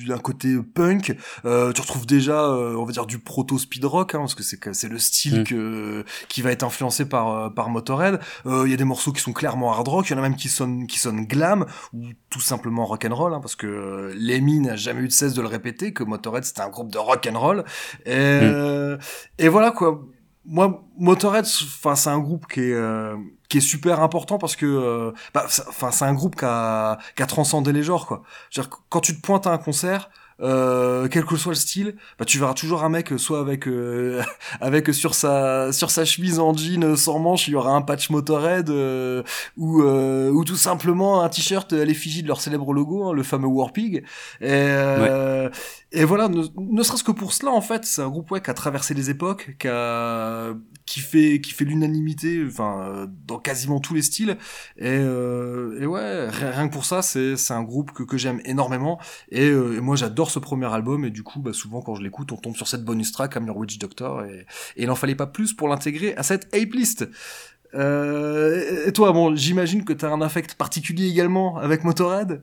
du un côté punk euh, tu retrouves déjà euh, on va dire du proto speed rock hein, parce que c'est c'est le style Mm. que qui va être influencé par euh, par Motorhead. Euh, il y a des morceaux qui sont clairement hard rock il y en a même qui sonnent qui sonnent glam ou tout simplement rock and roll hein, parce que euh, Lemmy n'a jamais eu de cesse de le répéter que Motorhead c'était un groupe de rock and roll. Et euh, et voilà quoi. Moi Motorhead enfin c'est un groupe qui est euh, qui est super important parce que euh, bah, c'est- enfin c'est un groupe qui a qui a transcendé les genres quoi C'est-à-dire quand tu te pointes à un concert euh, quel que soit le style, bah tu verras toujours un mec euh, soit avec euh, avec euh, sur sa sur sa chemise en jean sans manche, il y aura un patch Motorhead euh, ou euh, ou tout simplement un t-shirt à l'effigie de leur célèbre logo, hein, le fameux Warpig. Et euh, et voilà, ne, ne serait-ce que pour cela en fait, c'est un groupe ouais qui a traversé les époques, qui a qui fait qui fait l'unanimité, enfin dans quasiment tous les styles. Et, euh, et ouais, rien, que pour ça, c'est c'est un groupe que que j'aime énormément. Et, euh, et moi j'adore ce premier album et du coup bah, souvent quand je l'écoute on tombe sur cette bonus track I'm Witch Doctor et, et il n'en fallait pas plus pour l'intégrer à cette ape list. Euh, et toi bon j'imagine que t'as un affect particulier également avec Motorhead.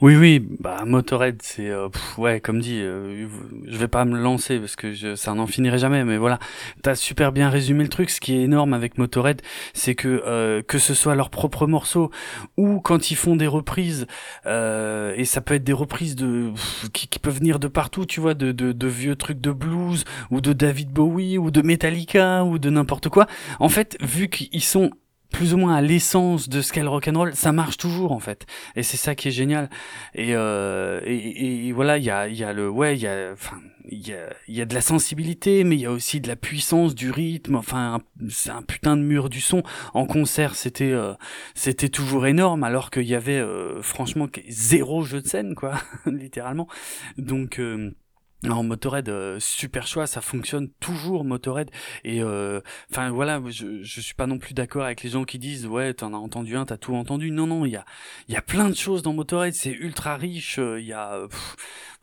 Oui, oui, bah Motorhead, c'est euh, ouais, comme dit, euh, je vais pas me lancer parce que ça n'en finirait jamais, mais voilà, t'as super bien résumé le truc. Ce qui est énorme avec Motorhead, c'est que euh, que ce soit leurs propres morceaux ou quand ils font des reprises, euh, et ça peut être des reprises de pff, qui, peuvent venir de partout, tu vois, de, de, vieux trucs de blues ou de David Bowie ou de Metallica ou de n'importe quoi. En fait, vu qu'ils sont plus ou moins à l'essence de ce qu'est le rock'n'roll, ça marche toujours en fait. Et c'est ça qui est génial. Et, euh, et, voilà, il y a, y a le, ouais, il y a, enfin, il y a, y a de la sensibilité, mais il y a aussi de la puissance, du rythme. Enfin, c'est un putain de mur du son. En concert, c'était, euh, c'était toujours énorme, alors qu'il y avait, euh, franchement, zéro jeu de scène, quoi, littéralement. Donc non, Motorhead, euh, super choix, ça fonctionne toujours Motorhead. Et euh, enfin voilà, je, je suis pas non plus d'accord avec les gens qui disent ouais t'en as entendu un, t'as tout entendu. Non non, il y a il y a plein de choses dans Motorhead, c'est ultra riche. euh, Il y a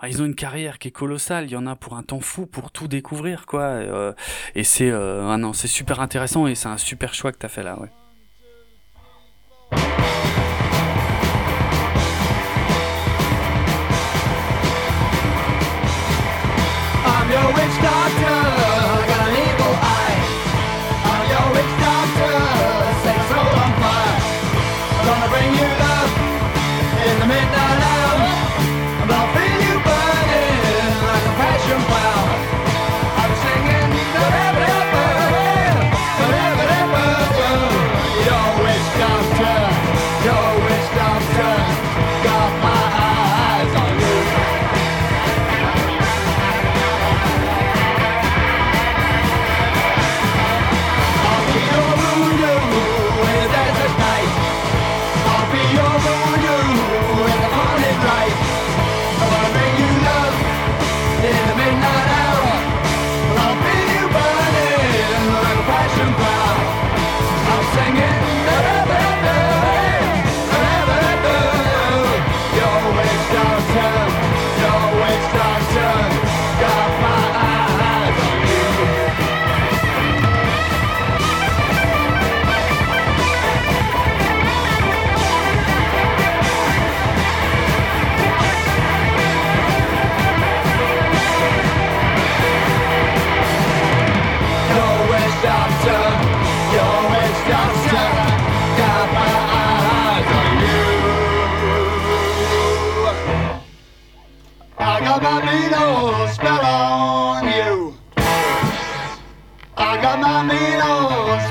ils ont une carrière qui est colossale. Il y en a pour un temps fou pour tout découvrir quoi. Et, c'est ah non c'est super intéressant et c'est un super choix que t'as fait là ouais. got spell on you. I got my needles.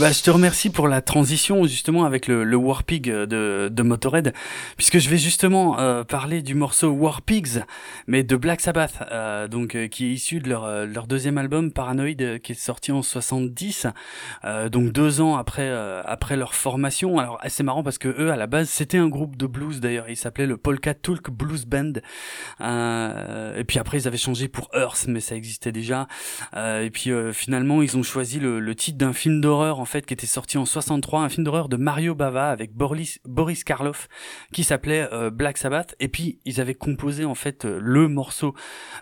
Bah, je te remercie pour la transition justement avec le, Warpig de, Motorhead, puisque je vais justement euh, parler du morceau Warpigs, mais de Black Sabbath, euh, donc euh, qui est issu de leur, deuxième album Paranoid, qui est sorti en 70, euh, donc deux ans après après leur formation. Alors c'est marrant parce que eux à la base c'était un groupe de blues d'ailleurs, ils s'appelaient le Polka Tulk Blues Band, et puis après ils avaient changé pour Earth, mais ça existait déjà. Et puis finalement ils ont choisi le, le titre d'un film d'horreur en fait qui était sorti en 63, un film d'horreur de Mario Bava avec Boris, Boris Karloff qui s'appelait euh, Black Sabbath. Et puis ils avaient composé en fait euh, le morceau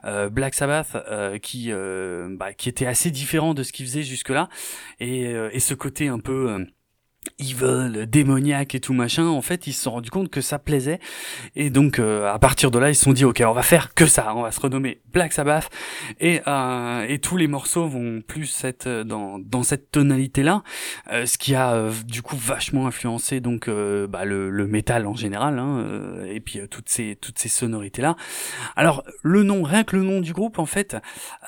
euh, Black Sabbath qui bah, qui était assez différent de ce qu'ils faisaient jusque là et, et ce côté un peu evil, démoniaque et tout machin, en fait, ils se sont rendus compte que ça plaisait. Et donc, euh, à partir de là, ils se sont dit, ok, on va faire que ça, on va se renommer Black Sabbath. Et, euh, et tous les morceaux vont plus être dans, dans cette tonalité-là, euh, ce qui a euh, du coup vachement influencé donc euh, bah, le, le métal en général, hein, euh, et puis toutes ces toutes ces sonorités-là. Alors, le nom, rien que le nom du groupe, en fait,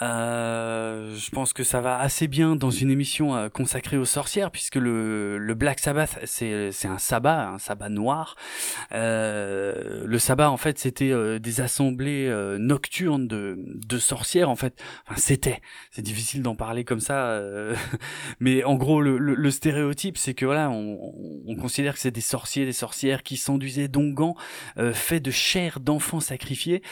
je pense que ça va assez bien dans une émission consacrée aux sorcières, puisque le, le Black Sabbath, c'est un sabbat, un sabbat noir. Euh, le sabbat, en fait, c'était euh, des assemblées euh, nocturnes de, sorcières, en fait. Enfin, c'était. C'est difficile d'en parler comme ça, mais en gros, le, stéréotype, c'est que voilà, on, on considère que c'est des sorciers, des sorcières qui s'enduisaient d'onguents faits de chair d'enfants sacrifiés,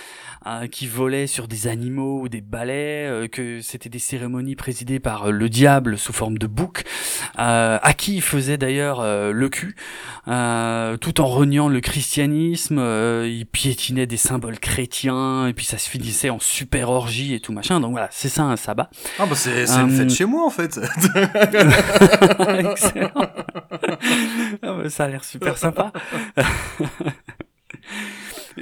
euh, qui volaient sur des animaux ou des balais, que c'était des cérémonies présidées par le diable sous forme de bouc, à qui faisait d'ailleurs euh, le cul, euh, tout en reniant le christianisme, euh, il piétinait des symboles chrétiens, et puis ça se finissait en super orgie et tout machin, donc voilà, c'est ça un sabbat. Ah bah c'est une fête chez moi en fait. Excellent. Ah bah, ça a l'air super sympa.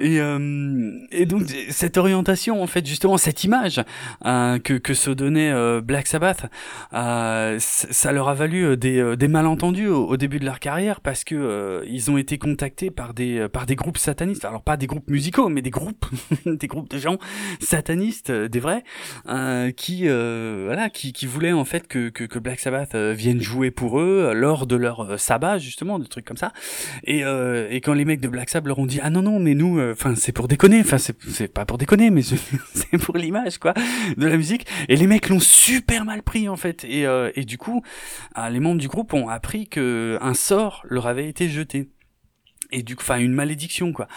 Et, euh, et donc cette orientation, en fait, justement cette image euh, que, se donnait euh, Black Sabbath, ça leur a valu des, malentendus au, début de leur carrière parce que ils ont été contactés par des par des groupes satanistes. Alors pas des groupes musicaux, mais des groupes des groupes de gens satanistes, des vrais, qui voilà qui, voulaient en fait que, que, Black Sabbath vienne jouer pour eux lors de leur sabbat justement, des trucs comme ça. Et quand les mecs de Black Sabbath leur ont dit ah non non mais nous enfin c'est pour déconner enfin c'est pas pour déconner mais c'est pour l'image quoi de la musique. Et les mecs l'ont super mal pris en fait. Et euh, et du coup euh, les membres du groupe ont appris que un sort leur avait été jeté et du coup enfin une malédiction quoi.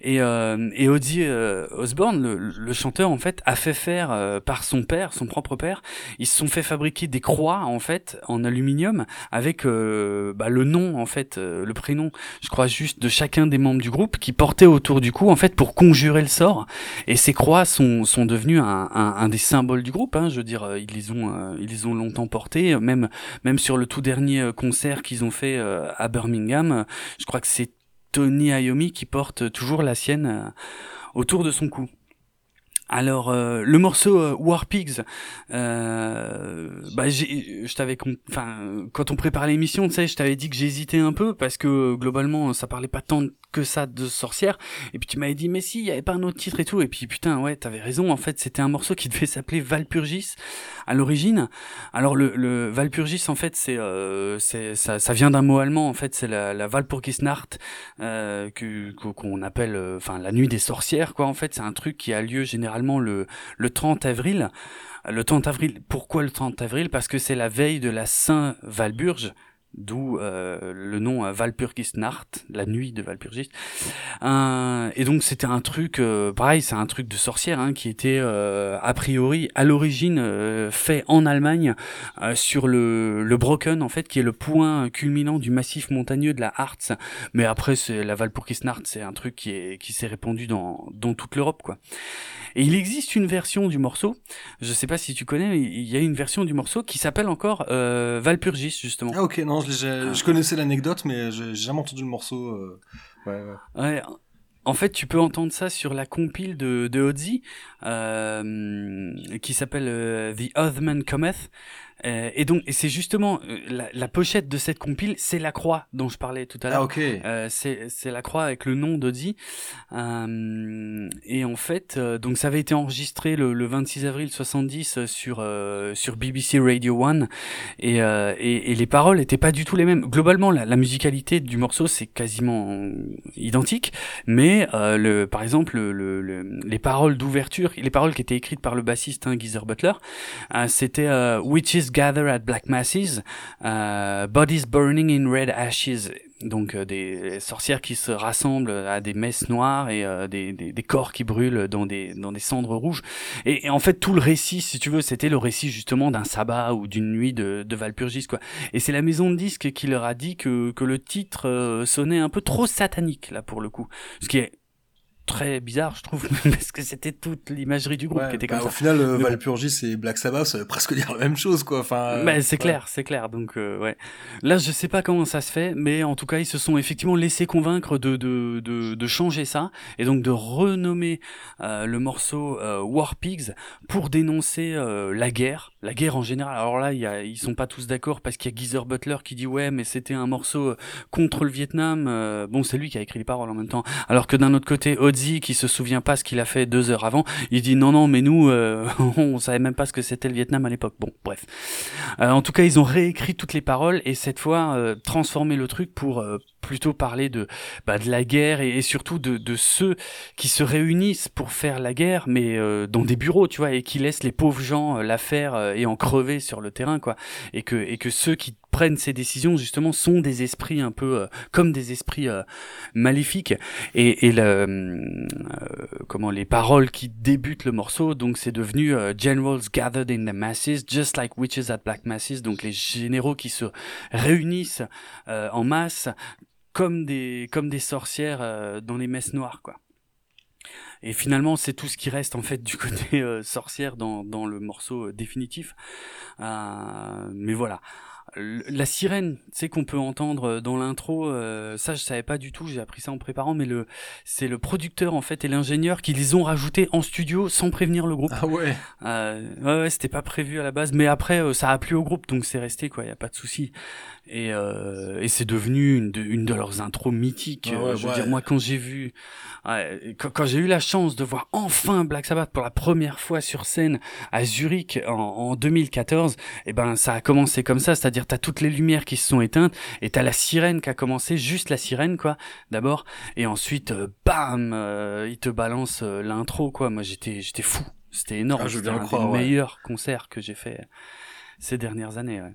Et euh, et Ozzy euh, Osbourne le, le chanteur en fait a fait faire euh, par son père son propre père ils se sont fait fabriquer des croix en fait en aluminium avec euh, bah, le nom en fait euh, le prénom je crois juste de chacun des membres du groupe qui portait autour du cou en fait pour conjurer le sort. Et ces croix sont sont devenues un, un, un des symboles du groupe hein, je veux dire euh, ils les ont ils les ont longtemps portés même même sur le tout dernier concert qu'ils ont fait à Birmingham. Je crois que c'est Tony Iommi qui porte toujours la sienne euh, autour de son cou. Alors euh, le morceau euh, War Pigs, euh, bah je t'avais, quand on prépare l'émission, tu sais, je t'avais dit que j'hésitais un peu parce que globalement ça parlait pas tant que ça de sorcière. Et puis tu m'avais dit mais si, il y avait pas un autre titre et tout. Et puis putain ouais, t'avais raison. En fait c'était un morceau qui devait s'appeler Valpurgis à l'origine. Alors le, Valpurgis en fait c'est, euh, ça, vient d'un mot allemand en fait c'est la, la Walpurgisnacht euh, que- qu'on appelle euh, enfin la nuit des sorcières quoi en fait c'est un truc qui a lieu généralement le le 30 avril le 30 avril pourquoi le 30 avril? Parce que c'est la veille de la Saint Valburge d'où euh, le nom euh, Walpurgisnacht la nuit de Walpurgis euh, et donc c'était un truc euh, pareil c'est un truc de sorcière hein, qui était euh, a priori à l'origine euh, fait en Allemagne sur le, le Brocken en fait qui est le point culminant du massif montagneux de la Harz. Mais après c'est la Walpurgisnacht c'est un truc qui qui s'est répandu dans dans toute l'Europe quoi et il existe une version du morceau je sais pas si tu connais mais il y a une version du morceau qui s'appelle encore euh, Valpurgis justement Ah ok, non, je, l'ai- je connaissais l'anecdote, mais j'ai j'ai jamais entendu le morceau. euh, Ouais, ouais. Ouais, en fait, tu peux entendre ça sur la compile de, de Ozzy, euh, qui s'appelle euh, The Othman Cometh. Euh, et donc, et c'est justement euh, la, la pochette de cette compile, c'est la croix dont je parlais tout à l'heure. Ah ok. Euh, c'est c'est la croix avec le nom. Euh, et en fait, donc ça avait été enregistré le, le 26 avril 70 sur sur BBC Radio 1 et, et, et les paroles étaient pas du tout les mêmes. Globalement, la, la musicalité du morceau c'est quasiment identique, mais le par exemple le, le- le- les paroles d'ouverture, les paroles qui étaient écrites par le bassiste hein, Geezer Butler, c'était euh, Gather at black masses, euh, bodies burning in red ashes. Donc euh, des sorcières qui se rassemblent à des messes noires et euh, des, des, corps qui brûlent dans des dans des cendres rouges. Et, en fait tout le récit, si tu veux, c'était le récit justement d'un sabbat ou d'une nuit de, de Valpurgis quoi. Et c'est la maison de disques qui leur a dit que que le titre sonnait un peu trop satanique là pour le coup, ce qui est très bizarre je trouve parce que c'était toute l'imagerie du groupe Ouais, qui était bah, comme au ça. final, euh, Mais. Valpurgis et Black Sabbath, ça veut presque dire la même chose, quoi. Enfin, euh, Bah, c'est ouais. clair, c'est clair. Donc euh, ouais. Là, je sais pas comment ça se fait, mais en tout cas, ils se sont effectivement laissés convaincre de de de, de changer ça et donc de renommer le morceau War Pigs pour dénoncer la guerre, la guerre en général. Alors là, y a, ils sont pas tous d'accord parce qu'il y a Geezer Butler qui dit ouais, mais c'était un morceau contre le Vietnam. Bon, c'est lui qui a écrit les paroles en même temps. Alors que d'un autre côté, Qui se souvient pas ce qu'il a fait deux heures avant, il dit non non, mais nous, euh, on savait même pas ce que c'était le Vietnam à l'époque. Bon, bref. Euh, en tout cas, ils ont réécrit toutes les paroles et cette fois euh, transformé le truc pour euh, plutôt parler de bah, de la guerre et, surtout de, ceux qui se réunissent pour faire la guerre, mais euh, dans des bureaux, tu vois, et qui laissent les pauvres gens euh, la faire euh, et en crever sur le terrain, quoi. Et que et que ceux qui prennent ces décisions justement sont des esprits un peu comme des esprits maléfiques et, comment les paroles qui débutent le morceau donc c'est devenu generals gathered in the masses just like witches at black masses donc les généraux qui se réunissent en masse comme des comme des sorcières euh, dans les messes noires quoi et finalement c'est tout ce qui reste en fait du côté euh, sorcière dans dans le morceau euh, définitif Euh, mais voilà L- la sirène, tu sais qu'on peut entendre dans l'intro, ça je savais pas du tout, j'ai appris ça en préparant, mais le c'est le producteur en fait et l'ingénieur qui les ont rajoutés en studio sans prévenir le groupe. Ah ouais. Ouais, ouais, c'était pas prévu à la base, mais après ça a plu au groupe, donc c'est resté quoi, y a pas de souci. Et, euh, et c'est devenu une de, une de leurs intros mythiques. Ah ouais, je veux ouais. dire, moi quand j'ai vu, ouais, quand, quand j'ai eu la chance de voir enfin Black Sabbath pour la première fois sur scène à Zurich en, en 2014, et ben ça a commencé comme ça, c'est-à-dire t'as toutes les lumières qui se sont éteintes et t'as la sirène qui a commencé, juste la sirène quoi, d'abord, et ensuite euh, bam, euh, il te balance euh, l'intro quoi. Moi j'étais j'étais fou, c'était énorme, Ah, je c'était un croire, des meilleurs concerts que j'ai fait ces dernières années. Ouais.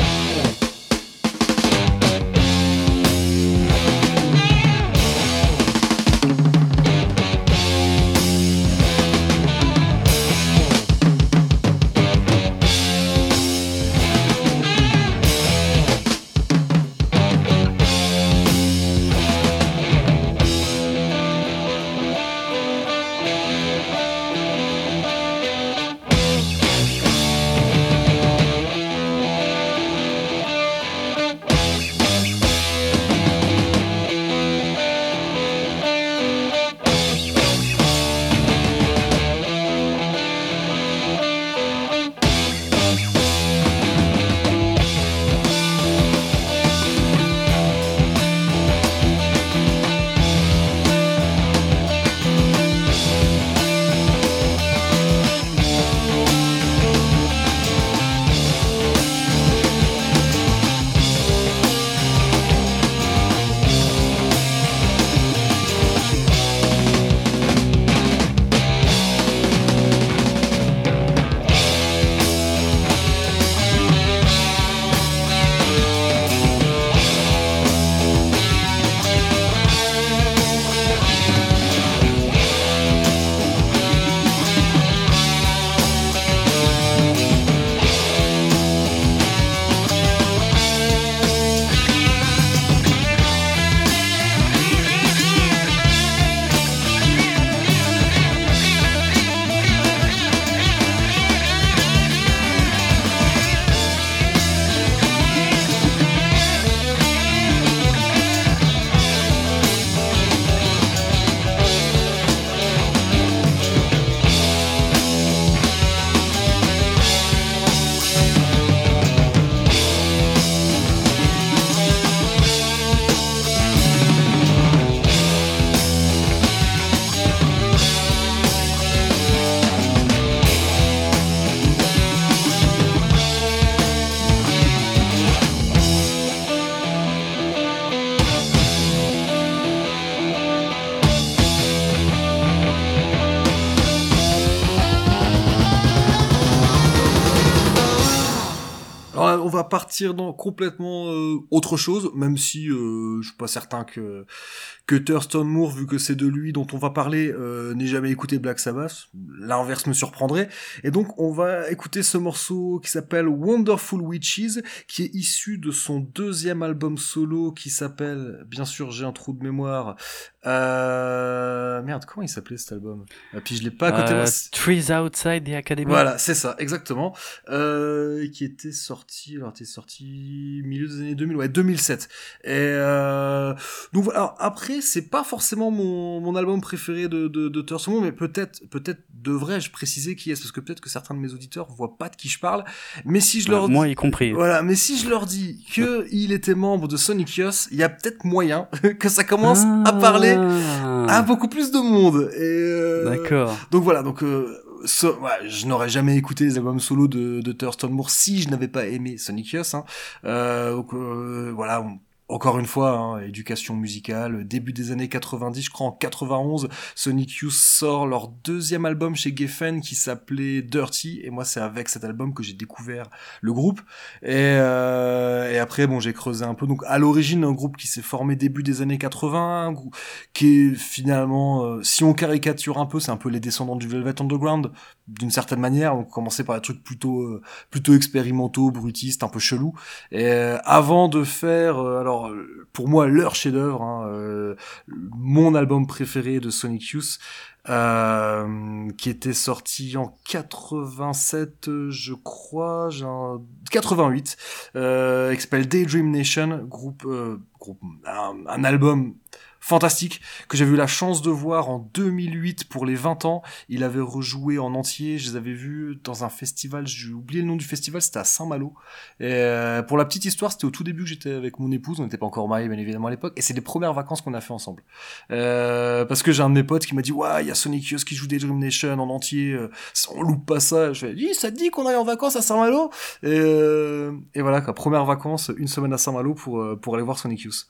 Dans complètement euh, autre chose, même si euh, je suis pas certain que que Thurston Moore, vu que c'est de lui dont on va parler, euh, n'ait jamais écouté Black Sabbath. L'inverse me surprendrait. Et donc, on va écouter ce morceau qui s'appelle Wonderful Witches, qui est issu de son deuxième album solo qui s'appelle, bien sûr, j'ai un trou de mémoire. Euh... Merde, comment il s'appelait cet album? Et Puis je l'ai pas à côté. Euh, Trees Outside the Academy. Voilà, c'est ça, exactement. Euh, qui était sorti, alors était sorti milieu des années 2000, ouais, 2007. Et euh, donc voilà. Alors, après, c'est pas forcément mon, mon album préféré de de, de Thurston Moore, mais peut-être peut-être devrais-je préciser qui est, parce que peut-être que certains de mes auditeurs voient pas de qui je parle. Mais si je Bah, leur moi y compris. voilà, mais si je leur dis que il était membre de Sonic Youth, il y a peut-être moyen que ça commence à parler à Ah, beaucoup plus de monde. Et euh, D'accord. donc voilà, donc euh, so- ouais, je n'aurais jamais écouté les albums solo de, de Thurston Moore si je n'avais pas aimé Sonic Youth. Hein. Euh, donc euh, voilà. on- encore une fois, hein, éducation musicale, début des années 90, je crois en 91, Sonic Youth sort leur deuxième album chez Geffen qui s'appelait Dirty, et moi c'est avec cet album que j'ai découvert le groupe. Et, euh, et après, bon, j'ai creusé un peu. Donc à l'origine, un groupe qui s'est formé début des années 80, un grou- qui est finalement, euh, si on caricature un peu, c'est un peu les descendants du Velvet Underground, d'une certaine manière. On commençait par des trucs plutôt, euh, plutôt expérimentaux, brutistes, un peu chelous. Et euh, avant de faire, euh, euh, pour moi leur chef-d'œuvre, hein, euh, mon album préféré de Sonic Youth, euh, qui était sorti en 87, euh, je crois, genre 88, euh, Daydream Nation, groupe, un album fantastique que j'avais eu la chance de voir en 2008 pour les 20 ans. Il avait rejoué en entier. Je les avais vus dans un festival. J'ai oublié le nom du festival. C'était à Saint-Malo. Euh, pour la petite histoire, c'était au tout début que j'étais avec mon épouse. On n'était pas encore mariés, bien évidemment, à l'époque. Et c'est les premières vacances qu'on a fait ensemble. Euh, parce que j'ai un de mes potes qui m'a dit, ouais, il y a Sonic Youth qui joue des Dream Nation en entier. Euh, on loupe pas ça. Je lui ai dit, ça te dit qu'on aille en vacances à Saint-Malo? Et, euh, et voilà, quoi. Première vacances, une semaine à Saint-Malo pour, euh, pour aller voir Sonic Youth.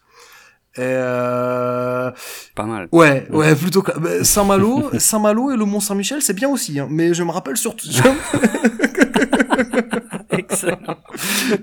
Et euh... Pas mal. Ouais, ouais, plutôt que bah, Saint-Malo, Saint-Malo et le Mont Saint-Michel, c'est bien aussi. Hein, mais je me rappelle surtout. Excellent.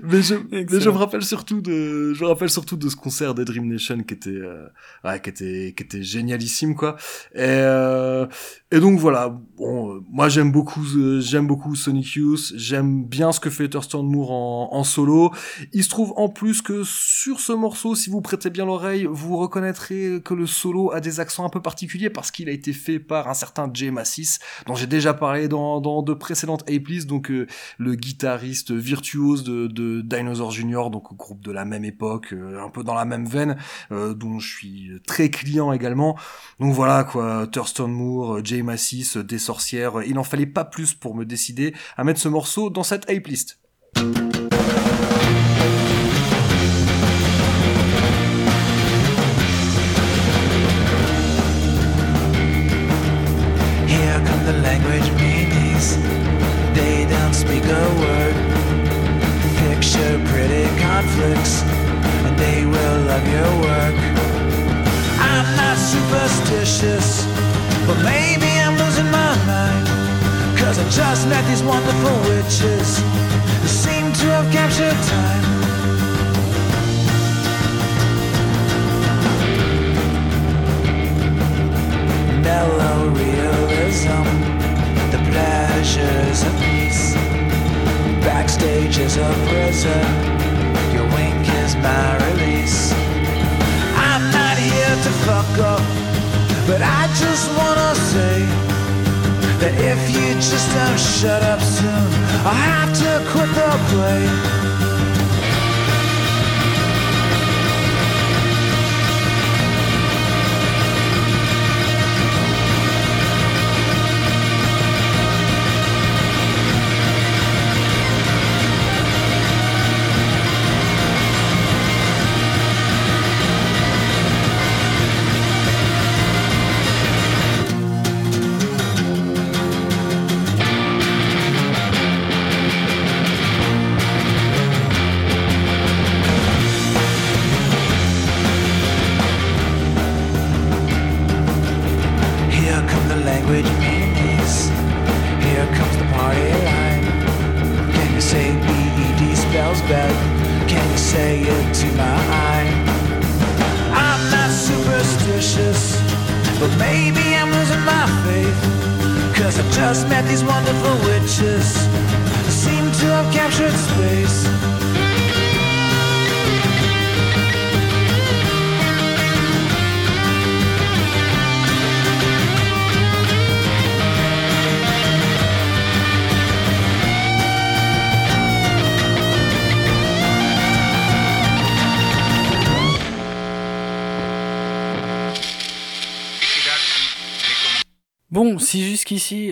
mais, je, mais je me rappelle surtout de, je me rappelle surtout de ce concert des Dream Nation qui était, euh, ouais, qui était, qui était génialissime quoi. Et, euh, et donc voilà. Bon, euh, moi j'aime beaucoup, euh, j'aime beaucoup Sonic Youth. J'aime bien ce que fait Thurston Moore en, en solo. Il se trouve en plus que sur ce morceau, si vous prêtez bien l'oreille, vous reconnaîtrez que le solo a des accents un peu particuliers parce qu'il a été fait par un certain Jay Massis, dont j'ai déjà parlé dans, dans de précédentes A-Please, donc euh, le guitariste virtuose de, de Dinosaur Jr., donc groupe de la même époque, euh, un peu dans la même veine, euh, dont je suis très client également. Donc voilà quoi, Thurston Moore, Jay Massis, euh, des sorcières, il n'en fallait pas plus pour me décider à mettre ce morceau dans cette A-List. Here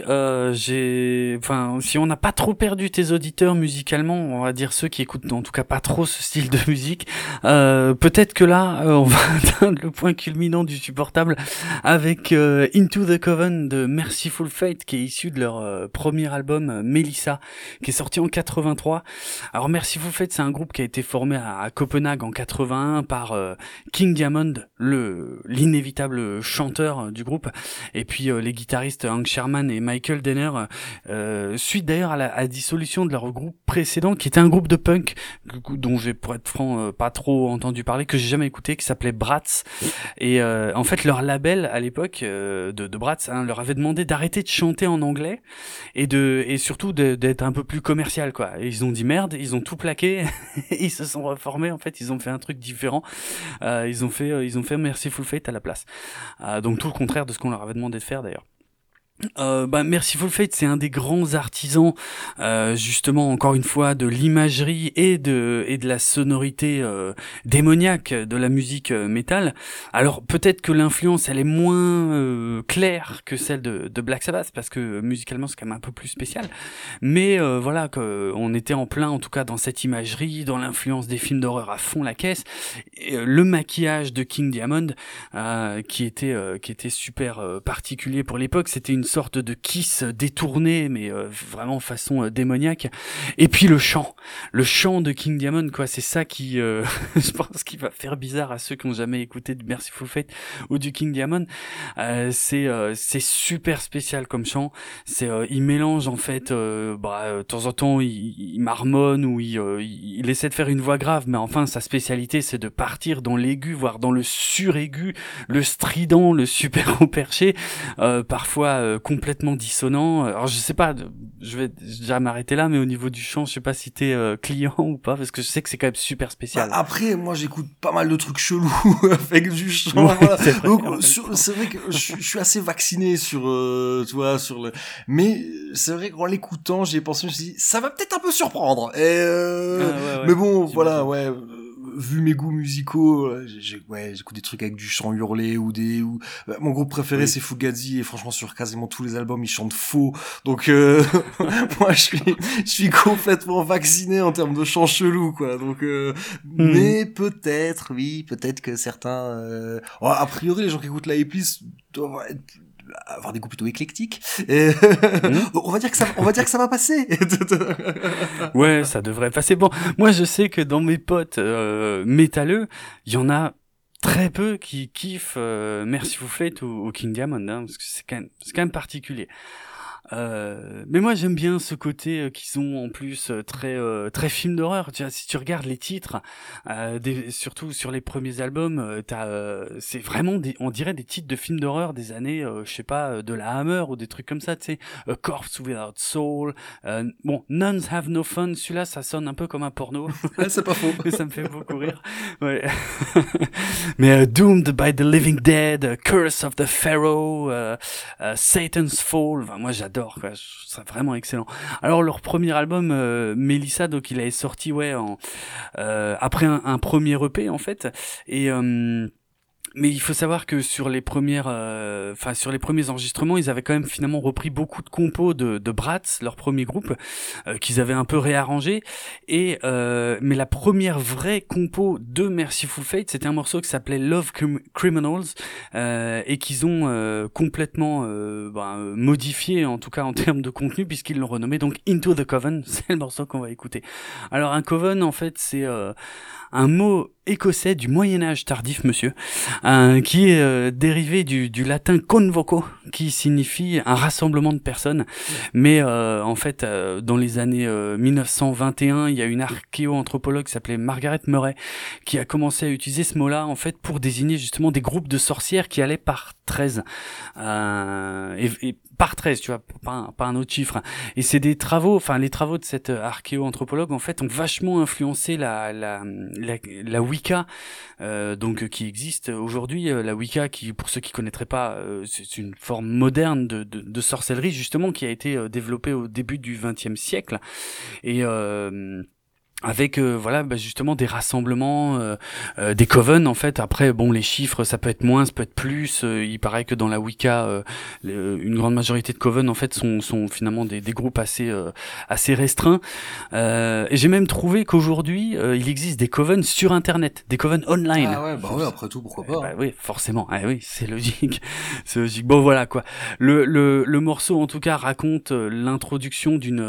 euh, j'ai, si on n'a pas trop perdu tes auditeurs musicalement, on va dire ceux qui écoutent en tout cas pas trop ce style de musique, euh, peut-être que là, euh, on va atteindre le point culminant du supportable avec euh, Into the Coven de Merciful Fate, qui est issu de leur premier album Melissa, qui est sorti en 83. Alors Merciful Fate, c'est un groupe qui a été formé à, Copenhague en 81 par King Diamond, le l'inévitable chanteur du groupe, et puis les guitaristes Hank Sherman et Michael Denner, suite d'ailleurs à la à dissolution de leur groupe précédent, qui était un groupe de punk, dont j'ai pour être franc euh, pas trop entendu parler, que j'ai jamais écouté, qui s'appelait Bratz. Et euh, en fait, leur label à l'époque euh, de, de Bratz hein, leur avait demandé d'arrêter de chanter en anglais et de et surtout d'être un peu plus commercial quoi. Et ils ont dit merde, ils ont tout plaqué, ils se sont reformés en fait, ils ont fait un truc différent. Euh, ils ont fait euh, ils ont fait Merciful Fate à la place. Euh, donc tout le contraire de ce qu'on leur avait demandé de faire d'ailleurs. Euh, bah, Merciful Fate, c'est un des grands artisans, euh, justement, encore une fois, de l'imagerie et de et de la sonorité euh, démoniaque de la musique euh, métal. Alors peut-être que l'influence, elle est moins euh, claire que celle de, de Black Sabbath, parce que euh, musicalement, c'est quand même un peu plus spécial. Mais voilà, que on était en plein, en tout cas, dans cette imagerie, dans l'influence des films d'horreur à fond la caisse, et, le maquillage de King Diamond, qui était qui était super particulier pour l'époque. C'était une sorte de kiss détourné, mais euh, vraiment façon euh, démoniaque. Et puis le chant, le chant de King Diamond, quoi. C'est ça qui, euh, je pense, qui va faire bizarre à ceux qui ont jamais écouté de Merciful Fate ou du King Diamond. C'est c'est super spécial comme chant. C'est il mélange en fait, bah, de temps en temps il, marmonne ou il, essaie de faire une voix grave, mais enfin sa spécialité c'est de partir dans l'aigu, voire dans le suraigu, le strident, le super haut perché, parfois complètement dissonant. Alors je sais pas, je vais déjà m'arrêter là, mais au niveau du chant, je sais pas si t'es euh, client ou pas, parce que je sais que c'est quand même super spécial. Bah, après, moi, j'écoute pas mal de trucs chelous avec du chant. Ouais, voilà. c'est vrai, Donc, c'est que je, je suis assez vacciné sur, euh, tu vois, sur le. Mais c'est vrai qu'en l'écoutant, j'ai pensé, je me suis dit, ça va peut-être un peu surprendre. Et euh, Ah, ouais, ouais, mais bon, voilà, ouais. Vu mes goûts musicaux, euh, ouais, j'écoute des trucs avec du chant hurlé ou des. Ou... bah, mon groupe préféré Oui. c'est Fugazi et franchement sur quasiment tous les albums ils chantent faux. Donc euh, moi je suis je suis complètement vacciné en termes de chant chelou quoi. Donc euh, Mhm. mais peut-être oui, peut-être que certains euh... oh, a priori les gens qui écoutent la épice doivent être- avoir des goûts plutôt éclectiques et on va dire que ça on va dire que ça va passer. Ouais, ça devrait passer. Bon, moi je sais que dans mes potes euh, métalleux, il y en a très peu qui kiffent euh, Merciful Fate ou, ou King Diamond, hein, parce que c'est quand même, c'est quand même particulier. Euh, mais moi j'aime bien ce côté euh, qu'ils ont en plus euh, très euh, très film d'horreur. Tu vois, si tu regardes les titres, euh, des, surtout sur les premiers albums, euh, t'as, euh, c'est vraiment des, on dirait des titres de films d'horreur des années, euh, je sais pas, de la Hammer ou des trucs comme ça. Tu sais, A Corpse Without Soul. Euh, bon, Nuns Have No Fun. Celui-là, ça sonne un peu comme un porno. C'est pas faux. Mais ça me fait beaucoup rire. Ouais. Mais euh, Doomed by the Living Dead, Curse of the Pharaoh, Satan's Fall. Enfin, moi, j'adore. Ça vraiment excellent. Alors, leur premier album, euh, Melissa, donc il est sorti ouais en euh, après un, un premier EP en fait. Et euh, mais il faut savoir que sur les premières, euh, enfin sur les premiers enregistrements, ils avaient quand même finalement repris beaucoup de compos de, de Bratz, leur premier groupe, euh, qu'ils avaient un peu réarrangé. Et euh, mais la première vraie compo de Merciful Fate, c'était un morceau qui s'appelait Love Crim- Criminals euh, et qu'ils ont euh, complètement euh, modifié, en tout cas en termes de contenu, puisqu'ils l'ont renommé donc Into the Coven. C'est le morceau qu'on va écouter. Alors un coven, en fait, c'est un mot écossais du Moyen Âge tardif, monsieur, euh, qui est euh, dérivé du, latin convoco, qui signifie un rassemblement de personnes. Mais euh, en fait, dans les années euh, 1921, il y a une archéo-anthropologue qui s'appelait Margaret Murray, qui a commencé à utiliser ce mot-là en fait pour désigner justement des groupes de sorcières qui allaient par 13. Euh, et, et par 13, tu vois, pas un, pas un autre chiffre. Et c'est des travaux, enfin les travaux de cette euh, archéo-anthropologue en fait ont vachement influencé la la la, la Wicca, euh, donc euh, qui existe aujourd'hui. Euh, La Wicca, qui pour ceux qui connaîtraient pas, c'est une forme moderne de, de, de sorcellerie justement qui a été développée au début du XXe siècle et euh, avec euh, voilà bah, justement des rassemblements euh, euh, des coven en fait après bon les chiffres ça peut être moins ça peut être plus euh, il paraît que dans la Wicca euh, le- une grande majorité de coven en fait sont, sont finalement des, des groupes assez euh, assez restreints euh, et j'ai même trouvé qu'aujourd'hui euh, il existe des coven sur internet des coven online Ah ouais, bah ouais, après tout, pourquoi eh pas. bah oui, forcément. Ah oui, c'est logique. c'est logique. Bon, voilà quoi. Le, le, le morceau, en tout cas, raconte l'introduction d'une,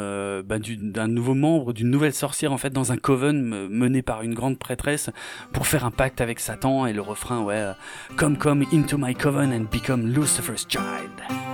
bah, d'une- d'un nouveau membre, d'une nouvelle sorcière, en fait, dans coven mené par une grande prêtresse pour faire un pacte avec Satan. Et le refrain, ouais, euh, Come, come into my coven and become Lucifer's child.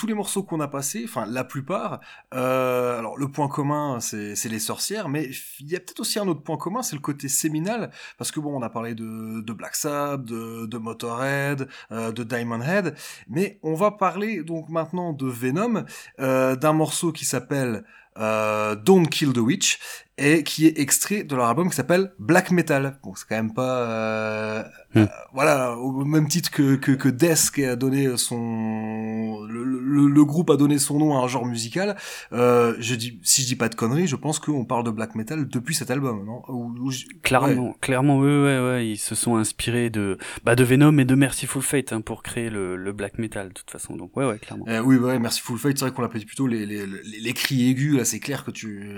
Tous les morceaux qu'on a passés, enfin la plupart, euh, alors le point commun, c'est les sorcières, mais il y a peut-être aussi un autre point commun, c'est le côté séminal, parce que bon, on a parlé de, Black Sabbath, de, Motorhead, euh, de Diamond Head, mais on va parler donc maintenant de Venom, euh, d'un morceau qui s'appelle Don't Kill the Witch et qui est extrait de leur album qui s'appelle Black Metal. Bon, c'est quand même pas euh, Hmm. euh, voilà au même titre que que, que Death qui a donné son le, le, le groupe a donné son nom à un genre musical. Euh, je dis si je dis pas de conneries, je pense qu'on parle de black metal depuis cet album, non? Ou- ou je- Clairement, ouais. clairement, oui, ouais, ouais, ils se sont inspirés de, bah, de Venom et de Merciful Fate hein, pour créer le, le black metal de toute façon. Donc ouais, ouais, clairement. Euh, oui, ouais, merci Full Fight. C'est vrai qu'on l'appelle plutôt les, les, les, les cris aigus. Là, c'est clair que tu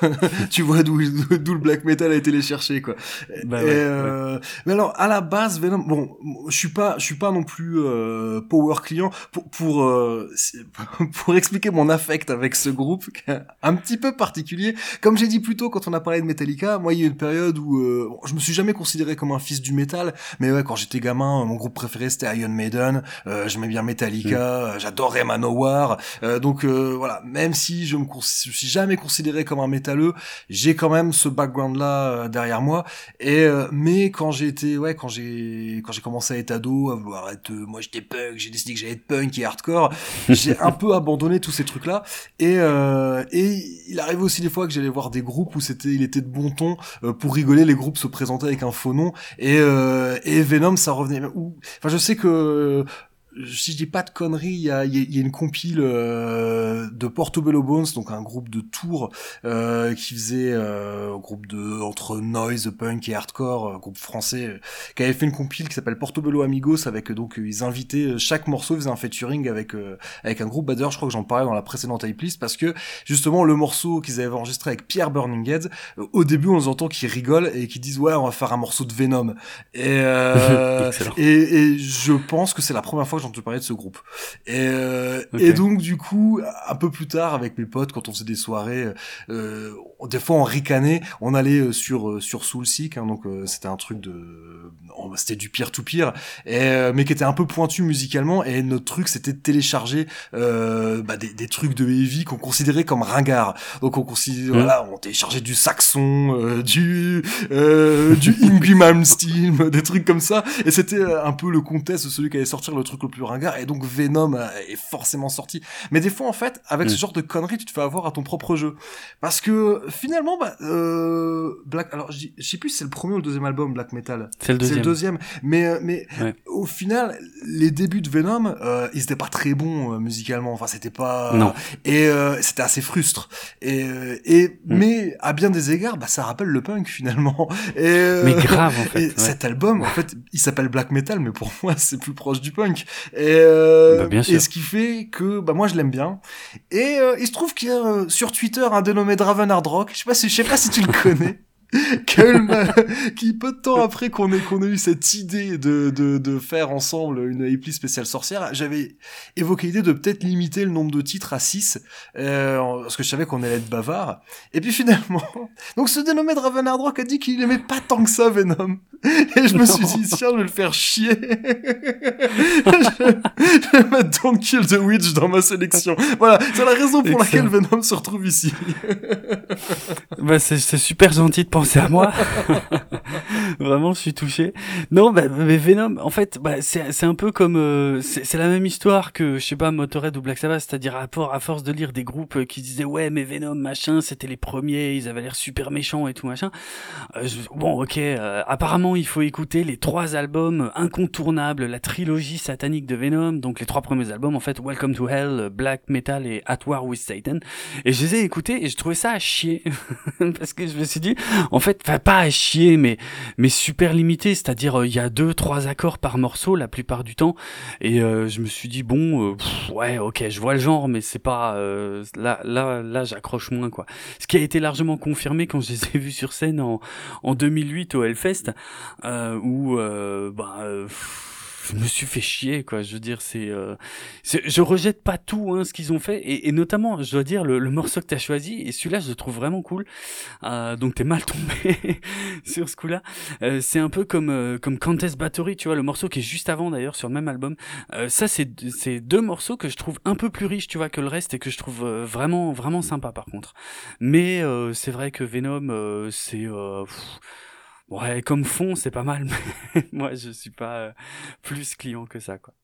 tu vois d'où d'où le black metal a été les chercher, quoi. Bah Et, ouais, euh, Mais alors, à la base, Venom, bon, je suis pas, je suis pas non plus euh, power client pour pour euh, pour expliquer mon affect avec ce groupe, un petit peu particulier. Comme j'ai dit plus tôt quand on a parlé de Metallica, moi, il y a eu une période où euh, bon, je me suis jamais considéré comme un fils du métal, mais ouais, quand j'étais gamin, mon groupe préféré c'était Iron Maiden. Euh, J'aimais bien Metallica, euh, j'adorais Manowar. Euh, donc euh, voilà, même si je me suis jamais considéré comme un métalleux, j'ai quand même ce background là derrière moi. Et euh, mais quand j'ai été ouais quand j'ai quand j'ai commencé à être ado, à vouloir être euh, moi j'étais punk, j'ai décidé que j'allais être punk et hardcore, j'ai un peu abandonné tous ces trucs là. Et euh, et il arrivait aussi des fois que j'allais voir des groupes où c'était il était de bon ton euh, pour rigoler, les groupes se présentaient avec un faux nom et euh, et Venom ça revenait. Ou enfin je sais que si je dis pas de conneries, il y a, il y a- y a une compile euh, de Portobello Bones, donc un groupe de Tours euh, qui faisait euh, un groupe de entre noise, punk et hardcore, un groupe français euh, qui avait fait une compile qui s'appelle Portobello Amigos avec euh, donc euh, ils invitaient chaque morceau ils faisaient un featuring avec euh, avec un groupe. Bah, D'ailleurs, je crois que j'en parlais dans la précédente playlist parce que justement le morceau qu'ils avaient enregistré avec Pierre Burning Heads, euh, au début on les entend qu'ils rigolent et qu'ils disent ouais on va faire un morceau de Venom et euh, et, et je pense que c'est la première fois que j'entends parler de ce groupe. Et, euh, et donc du coup, un peu plus tard avec mes potes, quand on faisait des soirées, euh, des fois on ricanait, on allait euh, sur euh, sur Soulseek, hein, donc euh, c'était un truc de, c'était du pire tout pire, et, euh, mais qui était un peu pointu musicalement. Et notre truc, c'était de télécharger euh, bah, des, des trucs de heavy qu'on considérait comme ringards. Donc on considérait, Mhm. voilà, on téléchargeait du Saxon, euh, du euh, du Ingrid Malmsteen, des trucs comme ça. Et c'était euh, un peu le contest de celui qui allait sortir le truc le plus ringard. Et donc Venom euh, est forcément sorti. Mais des fois, en fait, avec ce Mm. genre de conneries, tu te fais avoir à ton propre jeu. Parce que finalement, bah, euh, Black, alors je sais plus si c'est le premier ou le deuxième album Black Metal. C'est le C'est le deuxième. deuxième. Mais, euh, mais Ouais. au final, les débuts de Venom, euh, ils étaient pas très bons euh, musicalement. Enfin, c'était pas. Non. Et euh, c'était assez frustre. Et, et Mm. mais à bien des égards, bah, ça rappelle le punk finalement. Et, Mais grave en et fait. ouais. cet album, en fait, il s'appelle Black Metal, mais pour moi, c'est plus proche du punk. Et, euh, Bah, bien sûr. et ce qui fait que, bah, moi, je l'aime bien. Et euh, il se trouve qu'il y a euh, sur Twitter un dénommé Draven Hard Rock. Je sais pas si, je sais pas si tu le connais. le- qui peu de temps après qu'on ait qu'on ait eu cette idée de, de, de faire ensemble une appli spéciale sorcière, j'avais évoqué l'idée de peut-être limiter le nombre de titres à 6 euh, parce que je savais qu'on allait être bavard. Et puis finalement, donc ce dénommé Draven Hard Rock a dit qu'il aimait pas tant que ça Venom. Et je me suis dit tiens, je vais le faire chier. je, je vais mettre Don't Kill the Witch dans ma sélection. Voilà, c'est la raison pour laquelle. Venom se retrouve ici. Bah, c'est super gentil de penser à moi. Vraiment, je suis touché. Non, bah, mais Venom, en fait, bah, c'est c'est un peu comme euh, c'est c'est la même histoire que je sais pas Motorhead ou Black Sabbath, c'est-à-dire à, à force de lire des groupes euh, qui disaient ouais mais Venom machin, c'était les premiers, ils avaient l'air super méchants et tout machin. Euh, je- bon, ok. euh, apparemment, il faut écouter les trois albums incontournables, la trilogie satanique de Venom, donc les trois premiers albums en fait, Welcome to Hell, Black Metal et At War with Satan. Et je les ai écoutés et je trouvais ça à chier parce que je me suis dit, en fait, pas à chier, mais mais super limité, c'est-à-dire euh, il y a deux trois accords par morceau la plupart du temps. Et euh, je me suis dit bon, euh, ouais, ok, je vois le genre, mais c'est pas là là là j'accroche moins quoi. Ce qui a été largement confirmé quand je les ai vus sur scène en en 2008 au Hellfest, où bah, je me suis fait chier quoi. Je veux dire, c'est, euh, je rejette pas tout hein, ce qu'ils ont fait et, et notamment, je dois dire le, le morceau que t'as choisi et celui-là, je le trouve vraiment cool. Euh, donc t'es mal tombé sur ce coup-là. Euh, c'est un peu comme euh, comme Countess Battery, tu vois, le morceau qui est juste avant d'ailleurs sur le même album. Euh, ça, c'est c'est deux morceaux que je trouve un peu plus riches, tu vois, que le reste et que je trouve euh, vraiment vraiment sympa par contre. Mais c'est vrai que Venom, c'est ouais comme fond, c'est pas mal. Mais moi, je suis pas euh, plus client que ça, quoi.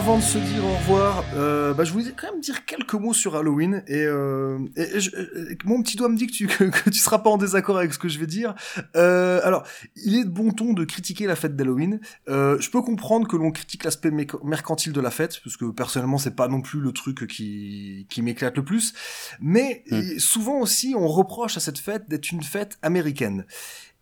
Avant de se dire au revoir, euh, bah, je voulais quand même dire quelques mots sur Halloween. Et, euh, et- et je- mon petit doigt me dit que tu, que, que tu seras pas en désaccord avec ce que je vais dire. Euh, alors, il est de bon ton de critiquer la fête d'Halloween. Euh, je peux comprendre que l'on critique l'aspect mercantile de la fête, parce que personnellement, c'est pas non plus le truc qui, qui m'éclate le plus. Mais Mm. et souvent aussi, on reproche à cette fête d'être une fête américaine.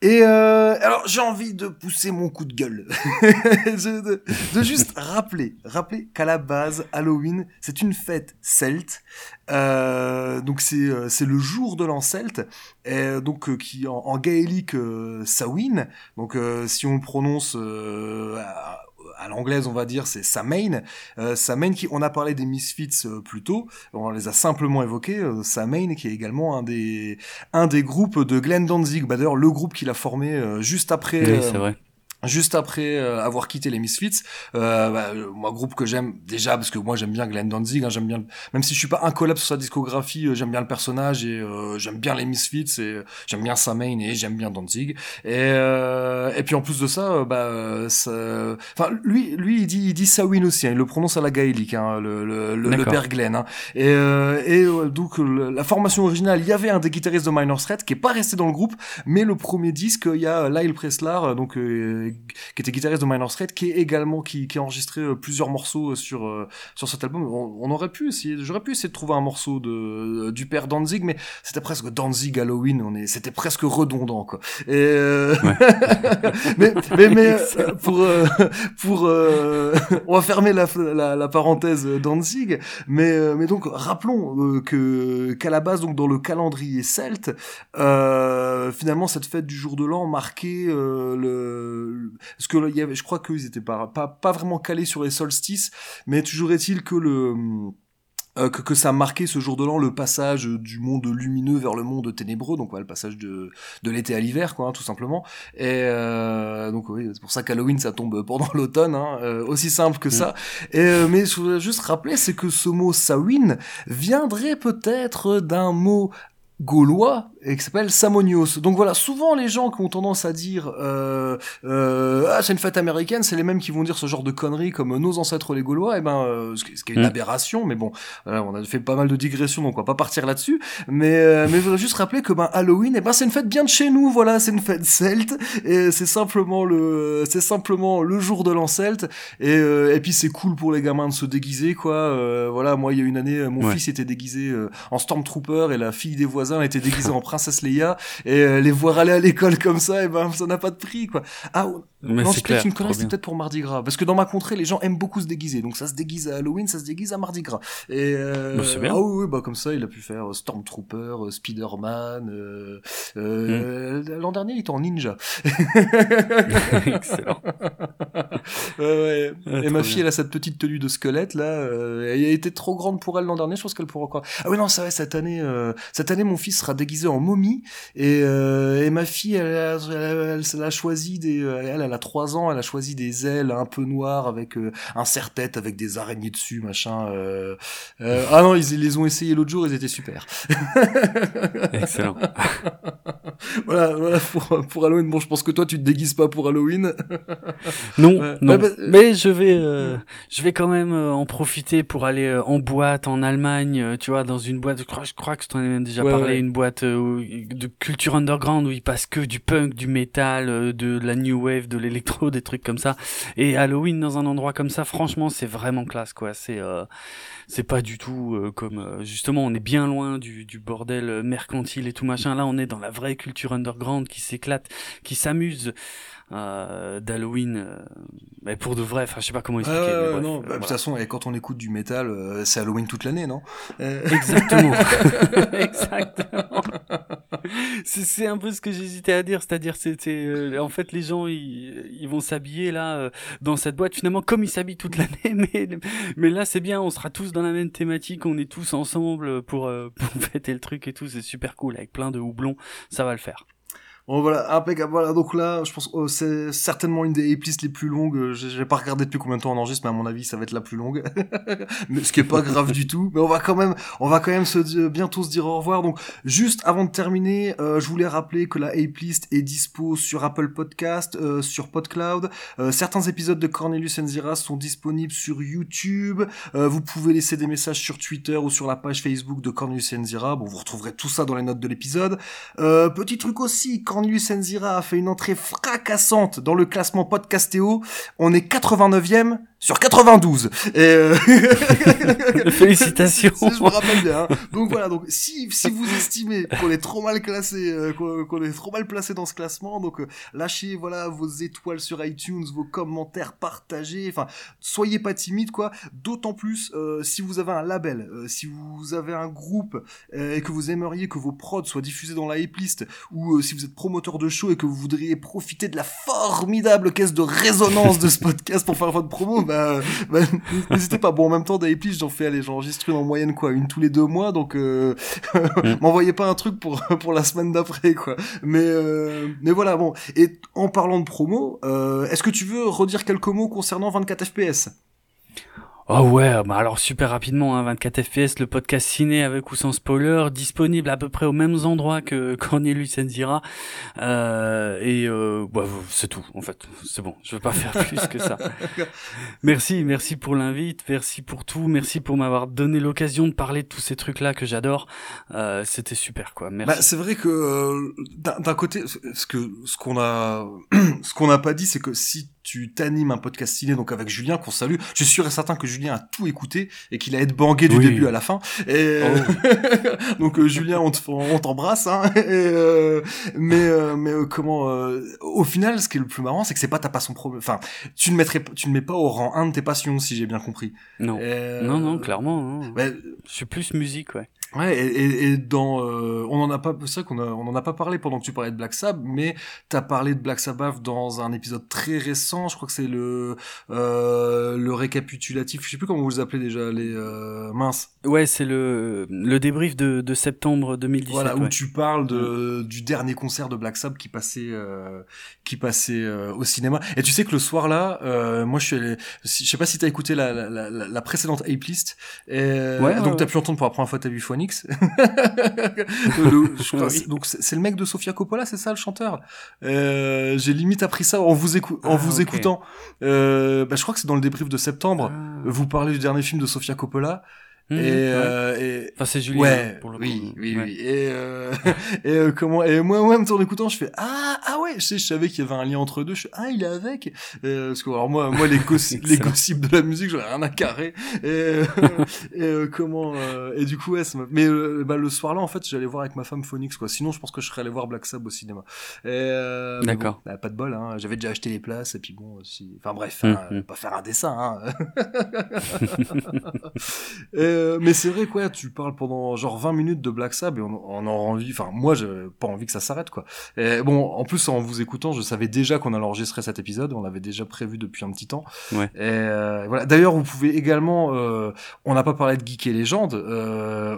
Et euh, alors j'ai envie de pousser mon coup de gueule, de, juste rappeler, rappeler qu'à la base Halloween c'est une fête celte, euh, donc c'est euh, c'est le jour de l'an celte, et donc euh, qui en, en gaélique euh, Samhain, donc euh, si on le prononce euh, à, à l'anglaise on va dire c'est Samhain, euh, Samhain qui on a parlé des Misfits euh, plus tôt, on les a simplement évoqués, euh, Samhain qui est également un des un des groupes de Glenn Danzig, bah d'ailleurs le groupe qu'il a formé euh, juste après Oui, euh, c'est vrai. Juste après euh, avoir quitté les Misfits, euh, bah, euh, moi groupe que j'aime déjà parce que moi j'aime bien Glenn Danzig, hein, j'aime bien, le- même si je suis pas incollable sur sa discographie, euh, j'aime bien le personnage et euh, j'aime bien les Misfits et j'aime bien sa main et j'aime bien Danzig. Et euh, et puis en plus de ça, bah, ça- enfin lui lui il dit il dit Sawin aussi, hein, il le prononce à la gaélique, hein, le le, le, père Glenn. Hein. Et euh, et euh, donc la formation originale, il y avait un des guitaristes de Minor Threat qui est pas resté dans le groupe, mais le premier disque, il y a Lyle Preslar, donc euh, qui était guitariste de Minor Threat, qui est également qui, qui a enregistré euh, plusieurs morceaux euh, sur euh, sur cet album. On, on aurait pu essayer, j'aurais pu essayer de trouver un morceau de du père Danzig, mais c'était presque Danzig Halloween. On est, c'était presque redondant quoi. Et euh, mais mais mais euh, pour euh, pour euh, on va fermer la, la la parenthèse Danzig, mais euh, mais donc rappelons euh, que qu'à la base donc dans le calendrier celte, euh, finalement cette fête du jour de l'an marquait euh, le parce que là, y avait, je crois qu'ils étaient pas, pas pas vraiment calés sur les solstices, mais toujours est-il que le euh, que, que ça marquait ce jour de l'an le passage du monde lumineux vers le monde ténébreux, donc ouais, le passage de, de l'été à l'hiver, quoi, hein, tout simplement. Et euh, donc oui, c'est pour ça qu'Halloween ça tombe pendant l'automne, hein, euh, aussi simple que ça. Et, euh, mais je voudrais juste rappeler, c'est que ce mot Samhain viendrait peut-être d'un mot gaulois et qui s'appelle Samonios. Donc voilà, souvent les gens qui ont tendance à dire euh, euh, ah c'est une fête américaine, c'est les mêmes qui vont dire ce genre de conneries comme nos ancêtres les Gaulois. Et ben euh, ce qui est une Mm. aberration, mais bon, voilà, on a fait pas mal de digressions, donc on va pas partir là-dessus. Mais euh, mais je voudrais juste rappeler que ben Halloween, et ben c'est une fête bien de chez nous. Voilà, c'est une fête celte et c'est simplement le c'est simplement le jour de l'an celte. Et euh, et puis c'est cool pour les gamins de se déguiser quoi. Euh, voilà, moi il y a une année, mon Ouais. fils était déguisé en Stormtrooper et la fille des voisins était déguisée en princesse Leia et euh, les voir aller à l'école comme ça, et ben ça n'a pas de prix quoi. Ah Mais non, c'est peut-être une connerie, c'est bien. peut-être pour Mardi Gras. Parce que dans ma contrée, les gens aiment beaucoup se déguiser. Donc ça se déguise à Halloween, ça se déguise à Mardi Gras. Et euh, Bah, c'est bien. Ah oui, bah comme ça, il a pu faire euh, Stormtrooper, euh, Spider-Man. Euh, euh, Hmm. L'an dernier, il était en ninja. Excellent. Ouais, ouais. Ah, Et ma fille, bien. elle a cette petite tenue de squelette là. euh, elle a été trop grande pour elle l'an dernier. Je pense qu'elle pourra encore. Ah oui non, c'est vrai. Cette année, euh, cette année, mon fils sera déguisé en momie et, euh, et ma fille, elle, a- elle, elle- elle a choisi des. Elle, elle a trois ans. Elle a choisi des ailes un peu noires avec euh, un serre-tête avec des araignées dessus, machin. euh, euh, ah non, ils, ils les ont essayé l'autre jour. Ils étaient super. Excellent. voilà, voilà pour, pour Halloween. Bon, je pense que toi, tu te déguises pas pour Halloween. Non, Ouais. non. Bah, mais je vais, je vais quand même en profiter pour aller en boîte en Allemagne, tu vois, dans une boîte. Je crois, je crois que je t'en ai même déjà Ouais, parlé, ouais. une boîte de culture underground où ils passent que du punk, du metal, euh, de la new wave, de l'électro, des trucs comme ça. Et Halloween dans un endroit comme ça, franchement, c'est vraiment classe, quoi. C'est, euh, c'est pas du tout euh, comme euh, justement, on est bien loin du, du bordel mercantile et tout machin. Là, on est dans la vraie culture underground qui s'éclate, qui s'amuse. Euh, d'Halloween euh, mais pour de vrai enfin je sais pas comment Ouais, expliquer ouais, mais bref, non, euh, bah, de toute façon, et quand on écoute du métal, euh, c'est Halloween toute l'année, non? Euh, Exactement. Exactement. C'est un peu ce que j'hésitais à dire, c'est-à-dire c'était euh, en fait les gens ils, ils vont s'habiller là euh, dans cette boîte finalement comme ils s'habillent toute l'année mais mais là c'est bien, on sera tous dans la même thématique, on est tous ensemble pour euh, pour fêter le truc et tout, c'est super cool avec plein de houblon, ça va le faire. Bon voilà, impeccable. Voilà, donc là, je pense que c'est certainement une des playlists les plus longues. Euh, J'ai pas regardé depuis combien de temps on enregistre, mais à mon avis, ça va être la plus longue. mais ce qui est pas grave du tout. Mais on va quand même, on va quand même se di- bientôt se dire au revoir. Donc juste avant de terminer, euh, je voulais rappeler que la A-List est dispo sur Apple Podcast, euh, sur PodCloud. Euh, certains épisodes de Cornelius Enzira sont disponibles sur YouTube. Euh, vous pouvez laisser des messages sur Twitter ou sur la page Facebook de Cornelius Enzira. Bon, vous retrouverez tout ça dans les notes de l'épisode. Euh, petit truc aussi, Cornelius Enzira a fait une entrée fracassante dans le classement Podcastéo. On est 89e sur 92. Et euh... Félicitations. Si je me rappelle bien. hein. Donc voilà, donc si, si vous estimez qu'on est trop mal classé, euh, qu'on est trop mal placé dans ce classement, donc euh, lâchez voilà vos étoiles sur iTunes, vos commentaires partagés, enfin soyez pas timide quoi. D'autant plus euh, si vous avez un label, euh, si vous avez un groupe euh, et que vous aimeriez que vos prods soient diffusés dans la playlist ou euh, si vous êtes promoteur de show et que vous voudriez profiter de la formidable caisse de résonance de ce podcast pour faire votre promo, bah, bah, n'hésitez pas. Bon, en même temps, plis, j'en fais, allez, j'enregistre une en moyenne, quoi, une tous les deux mois, donc euh, m'envoyez pas un truc pour pour la semaine d'après, quoi. Mais euh, mais voilà, bon. Et en parlant de promo, euh, est-ce que tu veux redire quelques mots concernant 24 FPS Oh ouais, bah alors super rapidement, hein, 24 FPS, le podcast ciné avec ou sans spoiler, disponible à peu près aux mêmes endroits que Cornelius Enzira. Euh, et euh, bah, c'est tout, en fait. C'est bon, je veux pas faire plus que ça. Merci, merci pour l'invite, merci pour tout, merci pour m'avoir donné l'occasion de parler de tous ces trucs-là que j'adore. Euh, C'était super, quoi. Merci. Bah, c'est vrai que euh, d'un côté, ce que ce qu'on a ce qu'on n'a pas dit, c'est que si tu t'animes un podcast ciné donc avec Julien qu'on salue, je suis sûr et certain que Julien a tout écouté et qu'il a été bangué du Oui. début à la fin. Et donc euh, Julien, on te- on t'embrasse. Hein, et, euh, mais euh, mais euh, comment euh, Au final, ce qui est le plus marrant, c'est que c'est pas ta passion problème. Enfin, tu ne mettrais, tu ne mets pas au rang 1 de tes passions, si j'ai bien compris. non. Euh, non, non, clairement. non. Je suis plus musique, ouais. Ouais, et, et, et dans, euh, on en a pas, c'est vrai qu'on a, on en a pas parlé pendant que tu parlais de Black Sabbath, mais t'as parlé de Black Sabbath dans un épisode très récent. Je crois que c'est le, euh, le récapitulatif. Je sais plus comment vous appelez déjà, les euh, minces. Ouais, c'est le, le débrief de, de septembre 2017. Voilà, où ouais. tu parles de, du dernier concert de Black Sabbath qui passait, euh, qui passait euh, au cinéma. Et tu sais que le soir là, euh, moi je suis allé, je sais pas si t'as écouté la, la, la, la précédente Ape List. Et, Ouais, donc ouais, t'as pu entendre pour la première fois ta Le-. Donc c'est le mec de Sofia Coppola, c'est ça le chanteur? Euh, J'ai limite appris ça en vous, écou- en Ah, vous écoutant. Euh, bah, je crois que c'est dans le débrief de septembre. Ah. Vous parlez du dernier film de Sofia Coppola. Mhm, et, ouais. euh, et, Enfin, c'est Julien. Ouais, pour le oui, coup. oui, Ouais. oui. Et, euh, et euh, comment Et moi, moi, en écoutant, je fais ah, ah ouais. Je sais, je savais qu'il y avait un lien entre deux. Je fais ah, il est avec. Euh, parce que alors moi, moi, les gossips, les gossips de la musique, j'en ai rien à carrer. Et, euh, et euh, comment euh, Et du coup, ouais, ça mais bah, le soir là, en fait, j'allais voir avec ma femme Phoenix, quoi. Sinon, je pense que je serais allé voir Black Sabbath au cinéma. Et, euh, D'accord. bon, bah, pas de bol. Hein. J'avais déjà acheté les places. Et puis bon, si... enfin bref, Hum, hein, hum. pas faire un dessin. Hein. Euh, mais c'est vrai quoi, tu parles pendant genre 20 minutes de Black Sabbath et on, on a envie, enfin moi j'ai pas envie que ça s'arrête quoi. Et bon, en plus en vous écoutant, je savais déjà qu'on allait enregistrer cet épisode, on l'avait déjà prévu depuis un petit temps. Ouais. Et euh, voilà. D'ailleurs, vous pouvez également, euh, on n'a pas parlé de Geek et Légende,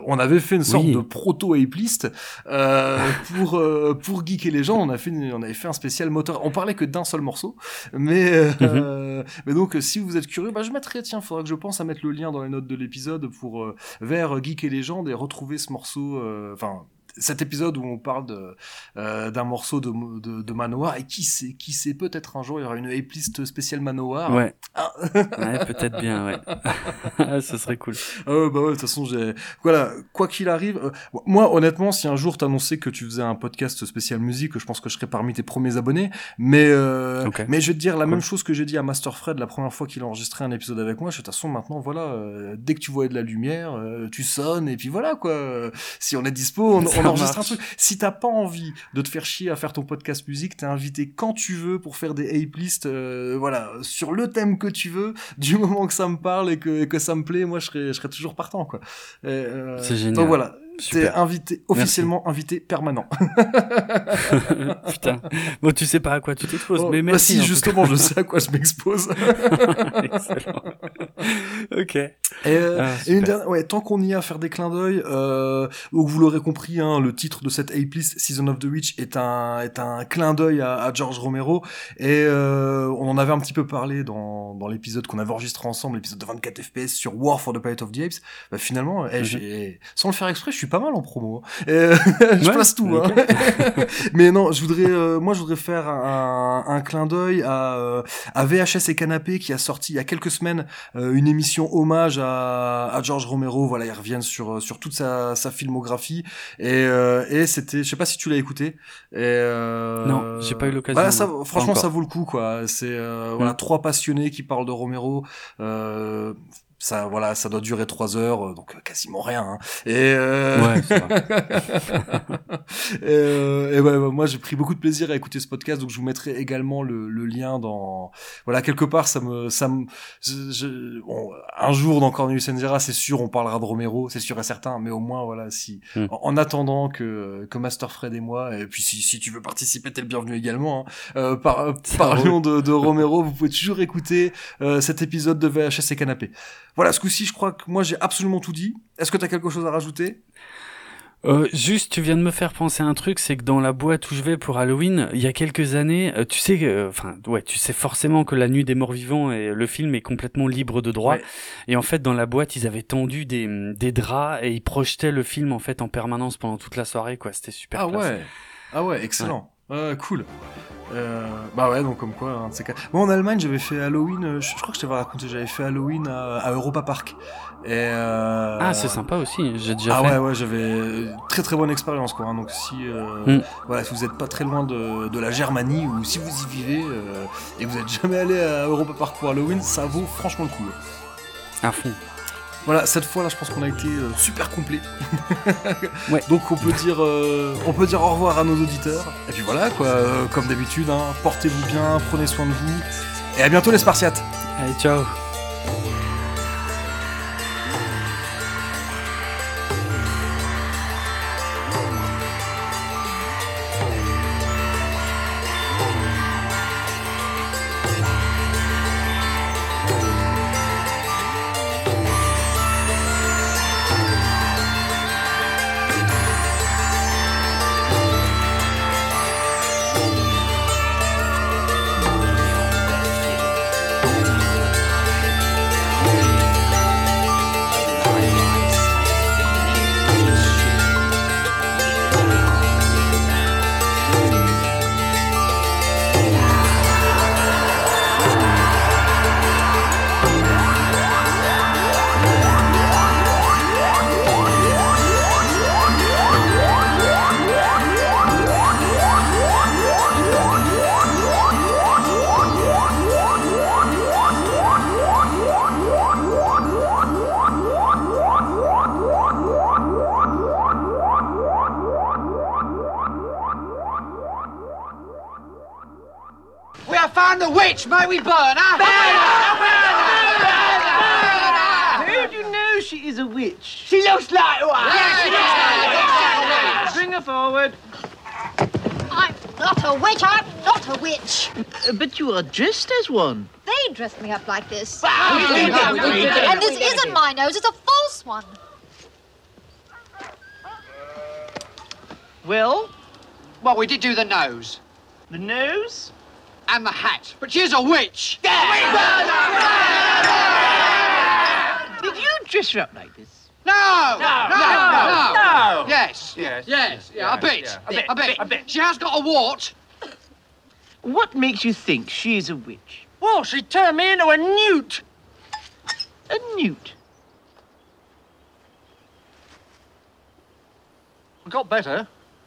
on avait fait une sorte Oui. de proto ape list euh, pour pour Geek et Légende, on a fait une- on avait fait un spécial moteur. On parlait que d'un seul morceau, mais Mhm. mais donc si vous êtes curieux, bah je mettrai tiens, faudra que je pense à mettre le lien dans les notes de l'épisode pour euh, vers euh, Geek et Légende et retrouver ce morceau euh, enfin cet épisode où on parle de, euh, d'un morceau de, de, de Manowar et qui sait, qui sait peut-être un jour il y aura une ape list spéciale Manowar. Ouais. Ah. ouais, peut-être bien, ouais. Ce serait cool. Ah ouais, bah ouais, de toute façon, j'ai, voilà, quoi qu'il arrive, euh, moi, honnêtement, si un jour t'annonçais que tu faisais un podcast spécial musique, je pense que je serais parmi tes premiers abonnés, mais, euh, mais je vais te dire la Cool. même chose que j'ai dit à Master Fred la première fois qu'il a enregistré un épisode avec moi, je de toute façon, maintenant, voilà, euh, dès que tu vois de la lumière, euh, tu sonnes, et puis voilà, quoi. Si on est dispo, on, on enregistre marche. un truc. Si t'as pas envie de te faire chier à faire ton podcast musique, t'es invité quand tu veux pour faire des ape lists, euh, voilà, sur le thème que tu veux, du moment que ça me parle et que, et que ça me plaît, moi je serais, je serais toujours partant, quoi. Euh, C'est génial. Donc voilà, t'es invité, officiellement invité permanent. Putain. Bon, tu sais pas à quoi tu t'exposes, Oh, mais bah merci. si, en tout justement, je sais à quoi je m'expose. Excellent. ok. Et, euh, Ah, et une dernière, ouais, tant qu'on y est à faire des clins d'œil, euh, donc vous l'aurez compris, hein, le titre de cette Ape List, Season of the Witch, est un, est un clin d'œil à, à George Romero. Et euh, on en avait un petit peu parlé dans, dans l'épisode qu'on avait enregistré ensemble, l'épisode de 24 FPS sur War for the Planet of the Apes. Bah, finalement, Mhm. j'ai- sans le faire exprès, je suis pas mal en promo. hein. Euh, je Ouais, place tout. Hein. Mais non, je voudrais, euh, moi, je voudrais faire un, un clin d'œil à, euh, à VHS et Canapé qui a sorti il y a quelques semaines euh, une émission hommage à, à George Romero. Voilà, ils reviennent sur sur toute sa, sa filmographie et et c'était, je sais pas si tu l'as écouté. Et Non, j'ai pas eu l'occasion, Bah, ça, franchement, ça vaut le coup, quoi. C'est voilà Mm. trois passionnés qui parlent de Romero. Euh, ça, voilà, ça doit durer trois heures, euh, donc euh, quasiment rien. hein. Et euh, Ouais, et, euh, et ouais, ouais, moi j'ai pris beaucoup de plaisir à écouter ce podcast, donc je vous mettrai également le, le lien dans. Voilà, quelque part, ça me, ça me, je- je- bon, un jour dans Cornelius Enzira, c'est sûr, on parlera de Romero, c'est sûr et certain, mais au moins, voilà, si, Hmm. en, en attendant que, que Master Fred et moi, et puis si, si tu veux participer, t'es le bienvenu également. Hein, euh, par, parlions de, de Romero, vous pouvez toujours écouter euh, cet épisode de VHS et Canapé. Voilà, ce coup-ci, je crois que moi j'ai absolument tout dit. Est-ce que t'as quelque chose à rajouter? Euh, juste, tu viens de me faire penser à un truc, c'est que dans la boîte où je vais pour Halloween, il y a quelques années, euh, tu sais, que- enfin, ouais, tu sais forcément que La Nuit des Morts Vivants et le film est complètement libre de droit. Ouais. Et en fait, dans la boîte, ils avaient tendu des, des draps et ils projetaient le film en fait en permanence pendant toute la soirée, quoi. C'était super. Ah classe. ouais, ah ouais, excellent. Ouais, cool. Euh, bah ouais, donc comme quoi, un de ces cas. Moi en Allemagne, j'avais fait Halloween, euh, je, je crois que je t'avais raconté, j'avais fait Halloween à, à Europa Park. Et euh, Ah, c'est sympa aussi. J'ai déjà Ah fait. ouais, ouais, j'avais très très bonne expérience quoi. hein. donc si, euh, Mm. voilà, si vous êtes pas très loin de, de la Germanie ou si vous y vivez et que vous êtes jamais allé à Europa Park pour Halloween, ça vaut franchement le coup. À fond. Voilà, cette fois-là, je pense qu'on a été euh, super complet. Ouais. Donc on peut dire, euh, on peut dire au revoir à nos auditeurs. Et puis voilà, quoi, euh, comme d'habitude, hein, portez-vous bien, prenez soin de vous, et à bientôt les Spartiates. Allez, ciao. You are dressed as one. They dressed me up like this. we did that, we did that. And this isn't my nose. It's a false one. Well, Well, we did do the nose the nose? and the hat, but she's a witch. Did you dress her up like this? No, no, no, no, No. Yes, yes, yes, yeah, a bit, A bit, a bit, a bit. She has got a wart. What makes you think she is a witch? Well, she turned me into a newt. A newt? I Got better.